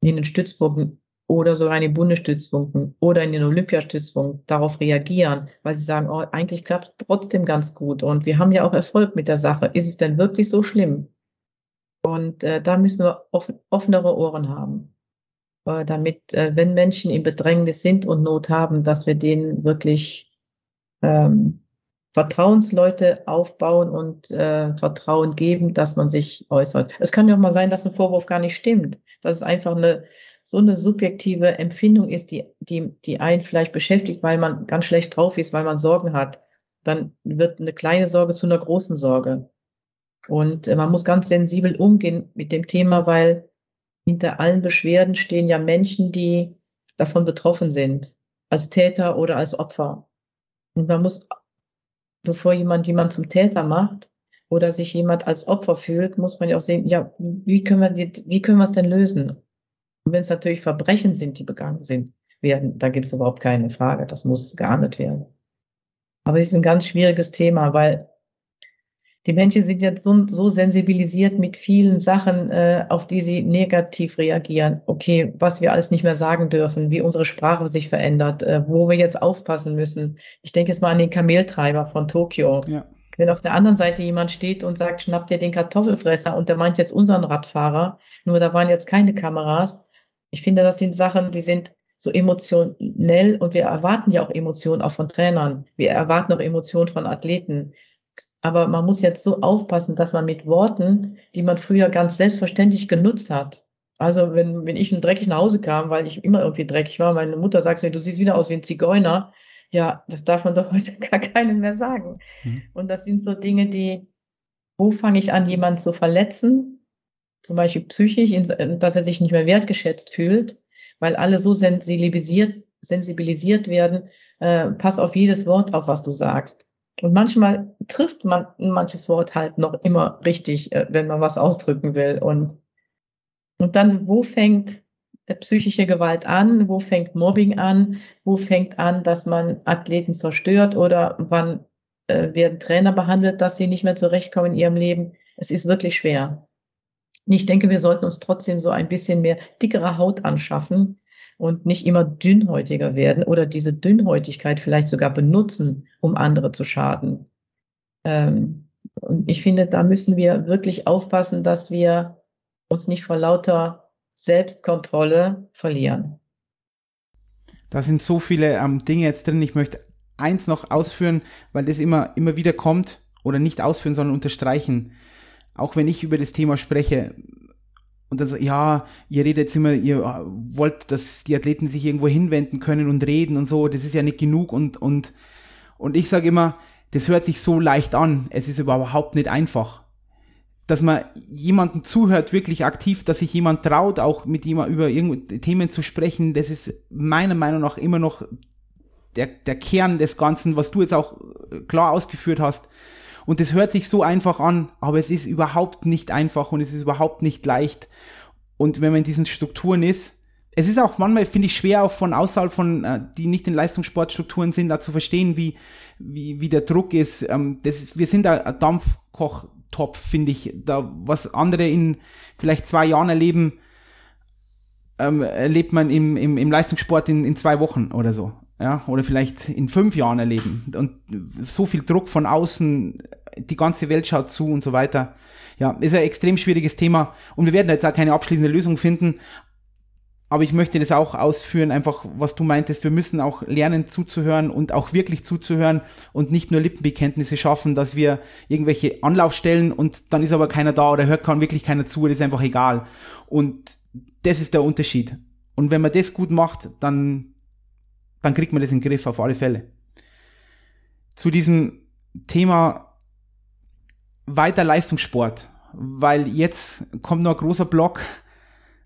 in den Stützpunkten oder sogar in den Bundesstützpunkten oder in den Olympiastützpunkten darauf reagieren, weil sie sagen, oh, eigentlich klappt es trotzdem ganz gut und wir haben ja auch Erfolg mit der Sache. Ist es denn wirklich so schlimm? Und äh, da müssen wir offen, offenere Ohren haben. Damit, äh, wenn Menschen in Bedrängnis sind und Not haben, dass wir denen wirklich ähm, Vertrauensleute aufbauen und äh, Vertrauen geben, dass man sich äußert. Es kann ja auch mal sein, dass ein Vorwurf gar nicht stimmt, dass es einfach eine so eine subjektive Empfindung ist, die, die, die einen vielleicht beschäftigt, weil man ganz schlecht drauf ist, weil man Sorgen hat. Dann wird eine kleine Sorge zu einer großen Sorge. Und äh, man muss ganz sensibel umgehen mit dem Thema, weil hinter allen Beschwerden stehen ja Menschen, die davon betroffen sind, als Täter oder als Opfer. Und man muss, bevor jemand jemand zum Täter macht oder sich jemand als Opfer fühlt, muss man ja auch sehen, ja, wie können wir, die, wie können wir es denn lösen? Und wenn es natürlich Verbrechen sind, die begangen sind, werden, da gibt es überhaupt keine Frage, das muss geahndet werden. Aber es ist ein ganz schwieriges Thema, weil die Menschen sind jetzt so, so sensibilisiert mit vielen Sachen, äh, auf die sie negativ reagieren. Okay, was wir alles nicht mehr sagen dürfen, wie unsere Sprache sich verändert, äh, wo wir jetzt aufpassen müssen. Ich denke jetzt mal an den Kameltreiber von Tokio. Ja. Wenn auf der anderen Seite jemand steht und sagt, schnappt dir den Kartoffelfresser und der meint jetzt unseren Radfahrer, nur da waren jetzt keine Kameras. Ich finde, das sind Sachen, die sind so emotionell und wir erwarten ja auch Emotionen auch von Trainern. Wir erwarten auch Emotionen von Athleten. Aber man muss jetzt so aufpassen, dass man mit Worten, die man früher ganz selbstverständlich genutzt hat, also wenn, wenn ich dreckig nach Hause kam, weil ich immer irgendwie dreckig war, meine Mutter sagt mir, du siehst wieder aus wie ein Zigeuner. Ja, das darf man doch heute gar keinem mehr sagen. Mhm. Und das sind so Dinge, die, wo fange ich an, jemanden zu verletzen? zum Beispiel psychisch, dass er sich nicht mehr wertgeschätzt fühlt, weil alle so sensibilisiert, sensibilisiert werden, äh, pass auf jedes Wort auf, was du sagst. Und manchmal trifft man manches Wort halt noch immer richtig, äh, wenn man was ausdrücken will. Und, und dann, wo fängt psychische Gewalt an? Wo fängt Mobbing an? Wo fängt an, dass man Athleten zerstört? Oder wann äh, werden Trainer behandelt, dass sie nicht mehr zurechtkommen in ihrem Leben? Es ist wirklich schwer. Ich denke, wir sollten uns trotzdem so ein bisschen mehr dickere Haut anschaffen, und nicht immer dünnhäutiger werden oder diese Dünnhäutigkeit vielleicht sogar benutzen, um andere zu schaden. Ähm, und ich finde, da müssen wir wirklich aufpassen, dass wir uns nicht vor lauter Selbstkontrolle verlieren. Da sind so viele ähm, Dinge jetzt drin. Ich möchte eins noch ausführen, weil das immer, immer wieder kommt oder nicht ausführen, sondern unterstreichen. Auch wenn ich über das Thema spreche, und dann so, ja, ihr redet jetzt immer, ihr wollt, dass die Athleten sich irgendwo hinwenden können und reden und so, das ist ja nicht genug und, und, und ich sage immer, das hört sich so leicht an, es ist überhaupt nicht einfach. Dass man jemanden zuhört, wirklich aktiv, dass sich jemand traut, auch mit jemand über irgendwelche Themen zu sprechen, das ist meiner Meinung nach immer noch der, der Kern des Ganzen, was du jetzt auch klar ausgeführt hast. Und das hört sich so einfach an, aber es ist überhaupt nicht einfach und es ist überhaupt nicht leicht. Und wenn man in diesen Strukturen ist, es ist auch manchmal, finde ich, schwer, auch von außerhalb von, äh, die nicht in Leistungssportstrukturen sind, da zu verstehen, wie, wie, wie der Druck ist. Ähm, das ist wir sind ein Dampfkochtopf, finde ich. Da, was andere in vielleicht zwei Jahren erleben, ähm, erlebt man im, im, im Leistungssport in, in zwei Wochen oder so ja, oder vielleicht in fünf Jahren erleben. Und so viel Druck von außen, die ganze Welt schaut zu und so weiter. Ja, ist ein extrem schwieriges Thema und wir werden jetzt auch keine abschließende Lösung finden. Aber ich möchte das auch ausführen, einfach was du meintest. Wir müssen auch lernen zuzuhören und auch wirklich zuzuhören und nicht nur Lippenbekenntnisse schaffen, dass wir irgendwelche Anlaufstellen und dann ist aber keiner da oder hört kann wirklich keiner zu, das ist einfach egal. Und das ist der Unterschied. Und wenn man das gut macht, dann dann kriegt man das in den Griff auf alle Fälle. Zu diesem Thema weiter Leistungssport, weil jetzt kommt noch ein großer Block,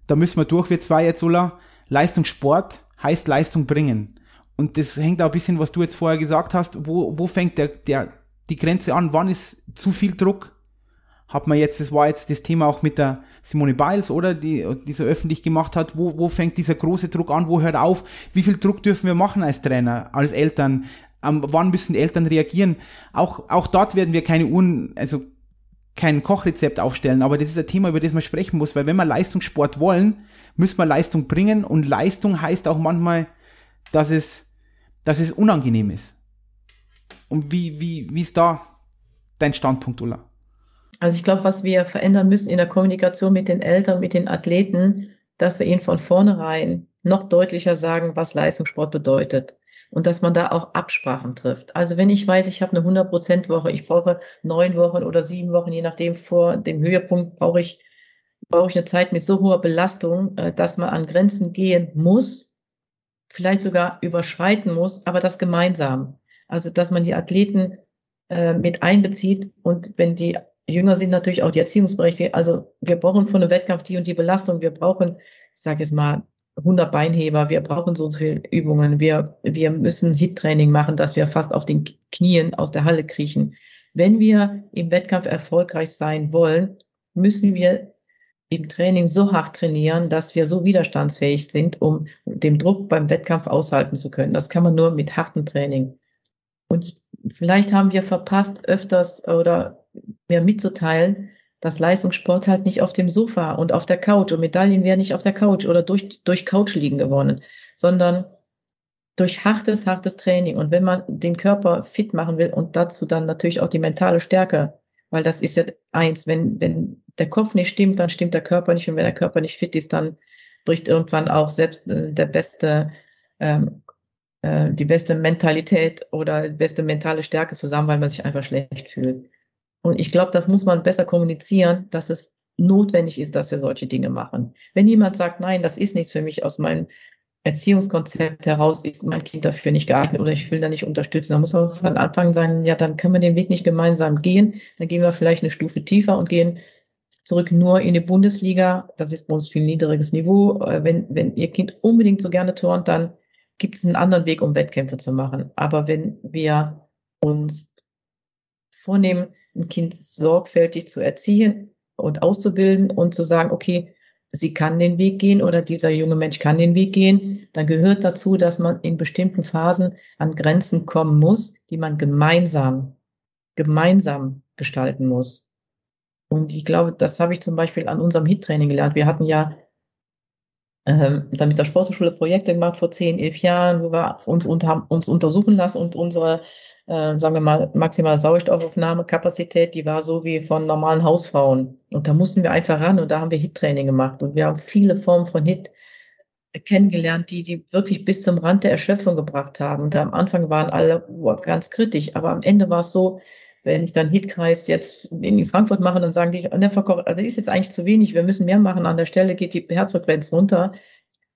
da müssen wir durch, wir zwei jetzt, Ulla. Leistungssport heißt Leistung bringen. Und das hängt auch ein bisschen, was du jetzt vorher gesagt hast, wo, wo fängt der, der, die Grenze an, wann ist zu viel Druck, hat man jetzt, das war jetzt das Thema auch mit der Simone Biles, oder, die, die so öffentlich gemacht hat, wo, wo fängt dieser große Druck an, wo hört auf, wie viel Druck dürfen wir machen als Trainer, als Eltern, ähm, wann müssen Eltern reagieren, auch, auch dort werden wir keine Uhren, also kein Kochrezept aufstellen, aber das ist ein Thema, über das man sprechen muss, weil wenn wir Leistungssport wollen, müssen wir Leistung bringen. Und Leistung heißt auch manchmal, dass es, dass es unangenehm ist. Und wie, wie, wie ist da dein Standpunkt, Ulla? Also ich glaube, was wir verändern müssen in der Kommunikation mit den Eltern, mit den Athleten, dass wir ihnen von vornherein noch deutlicher sagen, was Leistungssport bedeutet. Und dass man da auch Absprachen trifft. Also wenn ich weiß, ich habe eine 100%-Woche, ich brauche neun Wochen oder sieben Wochen, je nachdem vor dem Höhepunkt brauche ich, brauche ich eine Zeit mit so hoher Belastung, äh, dass man an Grenzen gehen muss, vielleicht sogar überschreiten muss, aber das gemeinsam. Also dass man die Athleten äh, mit einbezieht und wenn die Jünger sind natürlich auch die Erziehungsberechtigten. Also wir brauchen von einem Wettkampf die und die Belastung. Wir brauchen, ich sage jetzt mal, 100 Beinheber. Wir brauchen so viele Übungen. Wir, wir müssen Hit-Training machen, dass wir fast auf den Knien aus der Halle kriechen. Wenn wir im Wettkampf erfolgreich sein wollen, müssen wir im Training so hart trainieren, dass wir so widerstandsfähig sind, um den Druck beim Wettkampf aushalten zu können. Das kann man nur mit hartem Training. Und vielleicht haben wir verpasst, öfters oder mir mitzuteilen, dass Leistungssport halt nicht auf dem Sofa und auf der Couch und Medaillen werden nicht auf der Couch oder durch, durch Couch liegen gewonnen, sondern durch hartes, hartes Training. Und wenn man den Körper fit machen will und dazu dann natürlich auch die mentale Stärke, weil das ist ja eins, wenn, wenn der Kopf nicht stimmt, dann stimmt der Körper nicht. Und wenn der Körper nicht fit ist, dann bricht irgendwann auch selbst äh, der beste, ähm, äh, die beste Mentalität oder die beste mentale Stärke zusammen, weil man sich einfach schlecht fühlt. Und ich glaube, das muss man besser kommunizieren, dass es notwendig ist, dass wir solche Dinge machen. Wenn jemand sagt, nein, das ist nichts für mich aus meinem Erziehungskonzept heraus, ist mein Kind dafür nicht geeignet oder ich will da nicht unterstützen, dann muss man von Anfang sagen, ja, dann können wir den Weg nicht gemeinsam gehen, dann gehen wir vielleicht eine Stufe tiefer und gehen zurück nur in die Bundesliga. Das ist bei uns viel niedriges Niveau. Äh, wenn, wenn Ihr Kind unbedingt so gerne turnt, dann gibt es einen anderen Weg, um Wettkämpfe zu machen. Aber wenn wir uns vornehmen, ein Kind sorgfältig zu erziehen und auszubilden und zu sagen, okay, sie kann den Weg gehen oder dieser junge Mensch kann den Weg gehen, dann gehört dazu, dass man in bestimmten Phasen an Grenzen kommen muss, die man gemeinsam, gemeinsam gestalten muss. Und ich glaube, das habe ich zum Beispiel an unserem HIT-Training gelernt. Wir hatten ja ähm, dann mit der Sporthochschule Projekte gemacht vor zehn, elf Jahren, wo wir uns, unter, uns untersuchen lassen und unsere äh, sagen wir mal, maximale Sauerstoffaufnahmekapazität, die war so wie von normalen Hausfrauen. Und da mussten wir einfach ran und da haben wir HIT-Training gemacht. Und wir haben viele Formen von HIT kennengelernt, die die wirklich bis zum Rand der Erschöpfung gebracht haben. Und am Anfang waren alle boah, ganz kritisch, aber am Ende war es so, wenn ich dann Hitkreis jetzt in Frankfurt mache, dann sagen die, also ist jetzt eigentlich zu wenig, wir müssen mehr machen. An der Stelle geht die Herzfrequenz runter.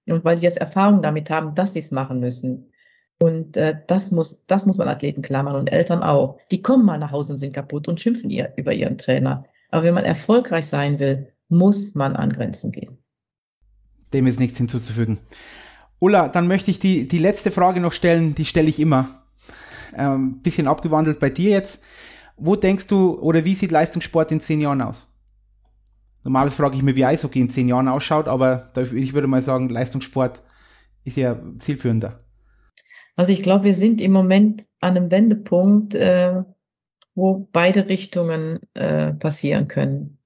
Und weil sie jetzt Erfahrung damit haben, dass sie es machen müssen. Und äh, das, muss, das muss man Athleten klar machen und Eltern auch. Die kommen mal nach Hause und sind kaputt und schimpfen ihr, über ihren Trainer. Aber wenn man erfolgreich sein will, muss man an Grenzen gehen. Dem ist nichts hinzuzufügen. Ulla, dann möchte ich die, die letzte Frage noch stellen, die stelle ich immer. Ähm, bisschen abgewandelt bei dir jetzt. Wo denkst du oder wie sieht Leistungssport in zehn Jahren aus? Normales frage ich mir, wie Eishockey in zehn Jahren ausschaut, aber ich würde mal sagen, Leistungssport ist ja zielführender. Also ich glaube, wir sind im Moment an einem Wendepunkt, äh, wo beide Richtungen äh, passieren können.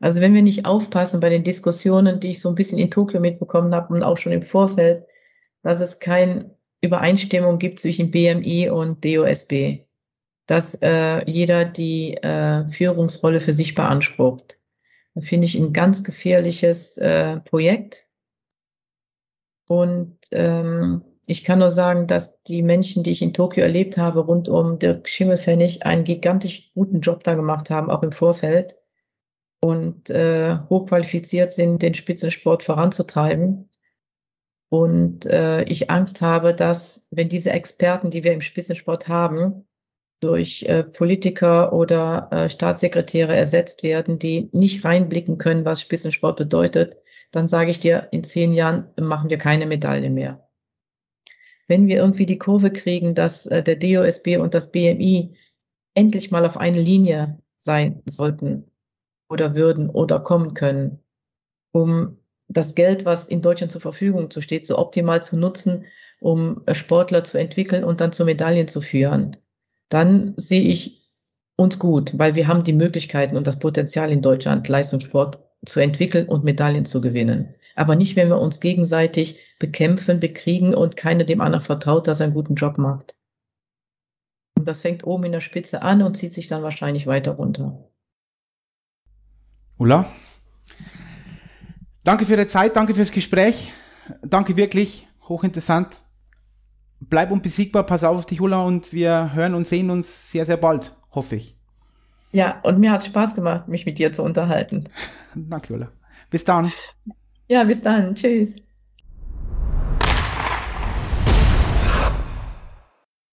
Also wenn wir nicht aufpassen bei den Diskussionen, die ich so ein bisschen in Tokio mitbekommen habe und auch schon im Vorfeld, dass es keine Übereinstimmung gibt zwischen BMI und DOSB, dass äh, jeder die äh, Führungsrolle für sich beansprucht. Das finde ich ein ganz gefährliches äh, Projekt. Und ähm, ich kann nur sagen, dass die Menschen, die ich in Tokio erlebt habe, rund um Dirk Schimmelfennig, einen gigantisch guten Job da gemacht haben, auch im Vorfeld und äh, hochqualifiziert sind, den Spitzensport voranzutreiben. Und äh, ich Angst habe, dass wenn diese Experten, die wir im Spitzensport haben, durch äh, Politiker oder äh, Staatssekretäre ersetzt werden, die nicht reinblicken können, was Spitzensport bedeutet, dann sage ich dir, in zehn Jahren machen wir keine Medaille mehr wenn wir irgendwie die Kurve kriegen, dass äh, der DOSB und das BMI endlich mal auf eine Linie sein sollten oder würden oder kommen können, um das Geld, was in Deutschland zur Verfügung steht, so optimal zu nutzen, um äh, Sportler zu entwickeln und dann zu Medaillen zu führen, dann sehe ich uns gut, weil wir haben die Möglichkeiten und das Potenzial in Deutschland, Leistungssport zu entwickeln und Medaillen zu gewinnen aber nicht, wenn wir uns gegenseitig bekämpfen, bekriegen und keiner dem anderen vertraut, dass er einen guten Job macht. Und das fängt oben in der Spitze an und zieht sich dann wahrscheinlich weiter runter. Ulla, danke für die Zeit, danke fürs Gespräch, danke wirklich, hochinteressant. Bleib unbesiegbar, pass auf dich, Ulla, und wir hören und sehen uns sehr, sehr bald, hoffe ich. Ja, und mir hat Spaß gemacht, mich mit dir zu unterhalten. Danke, Ulla. Bis dann. Ja, bis dann. Tschüss.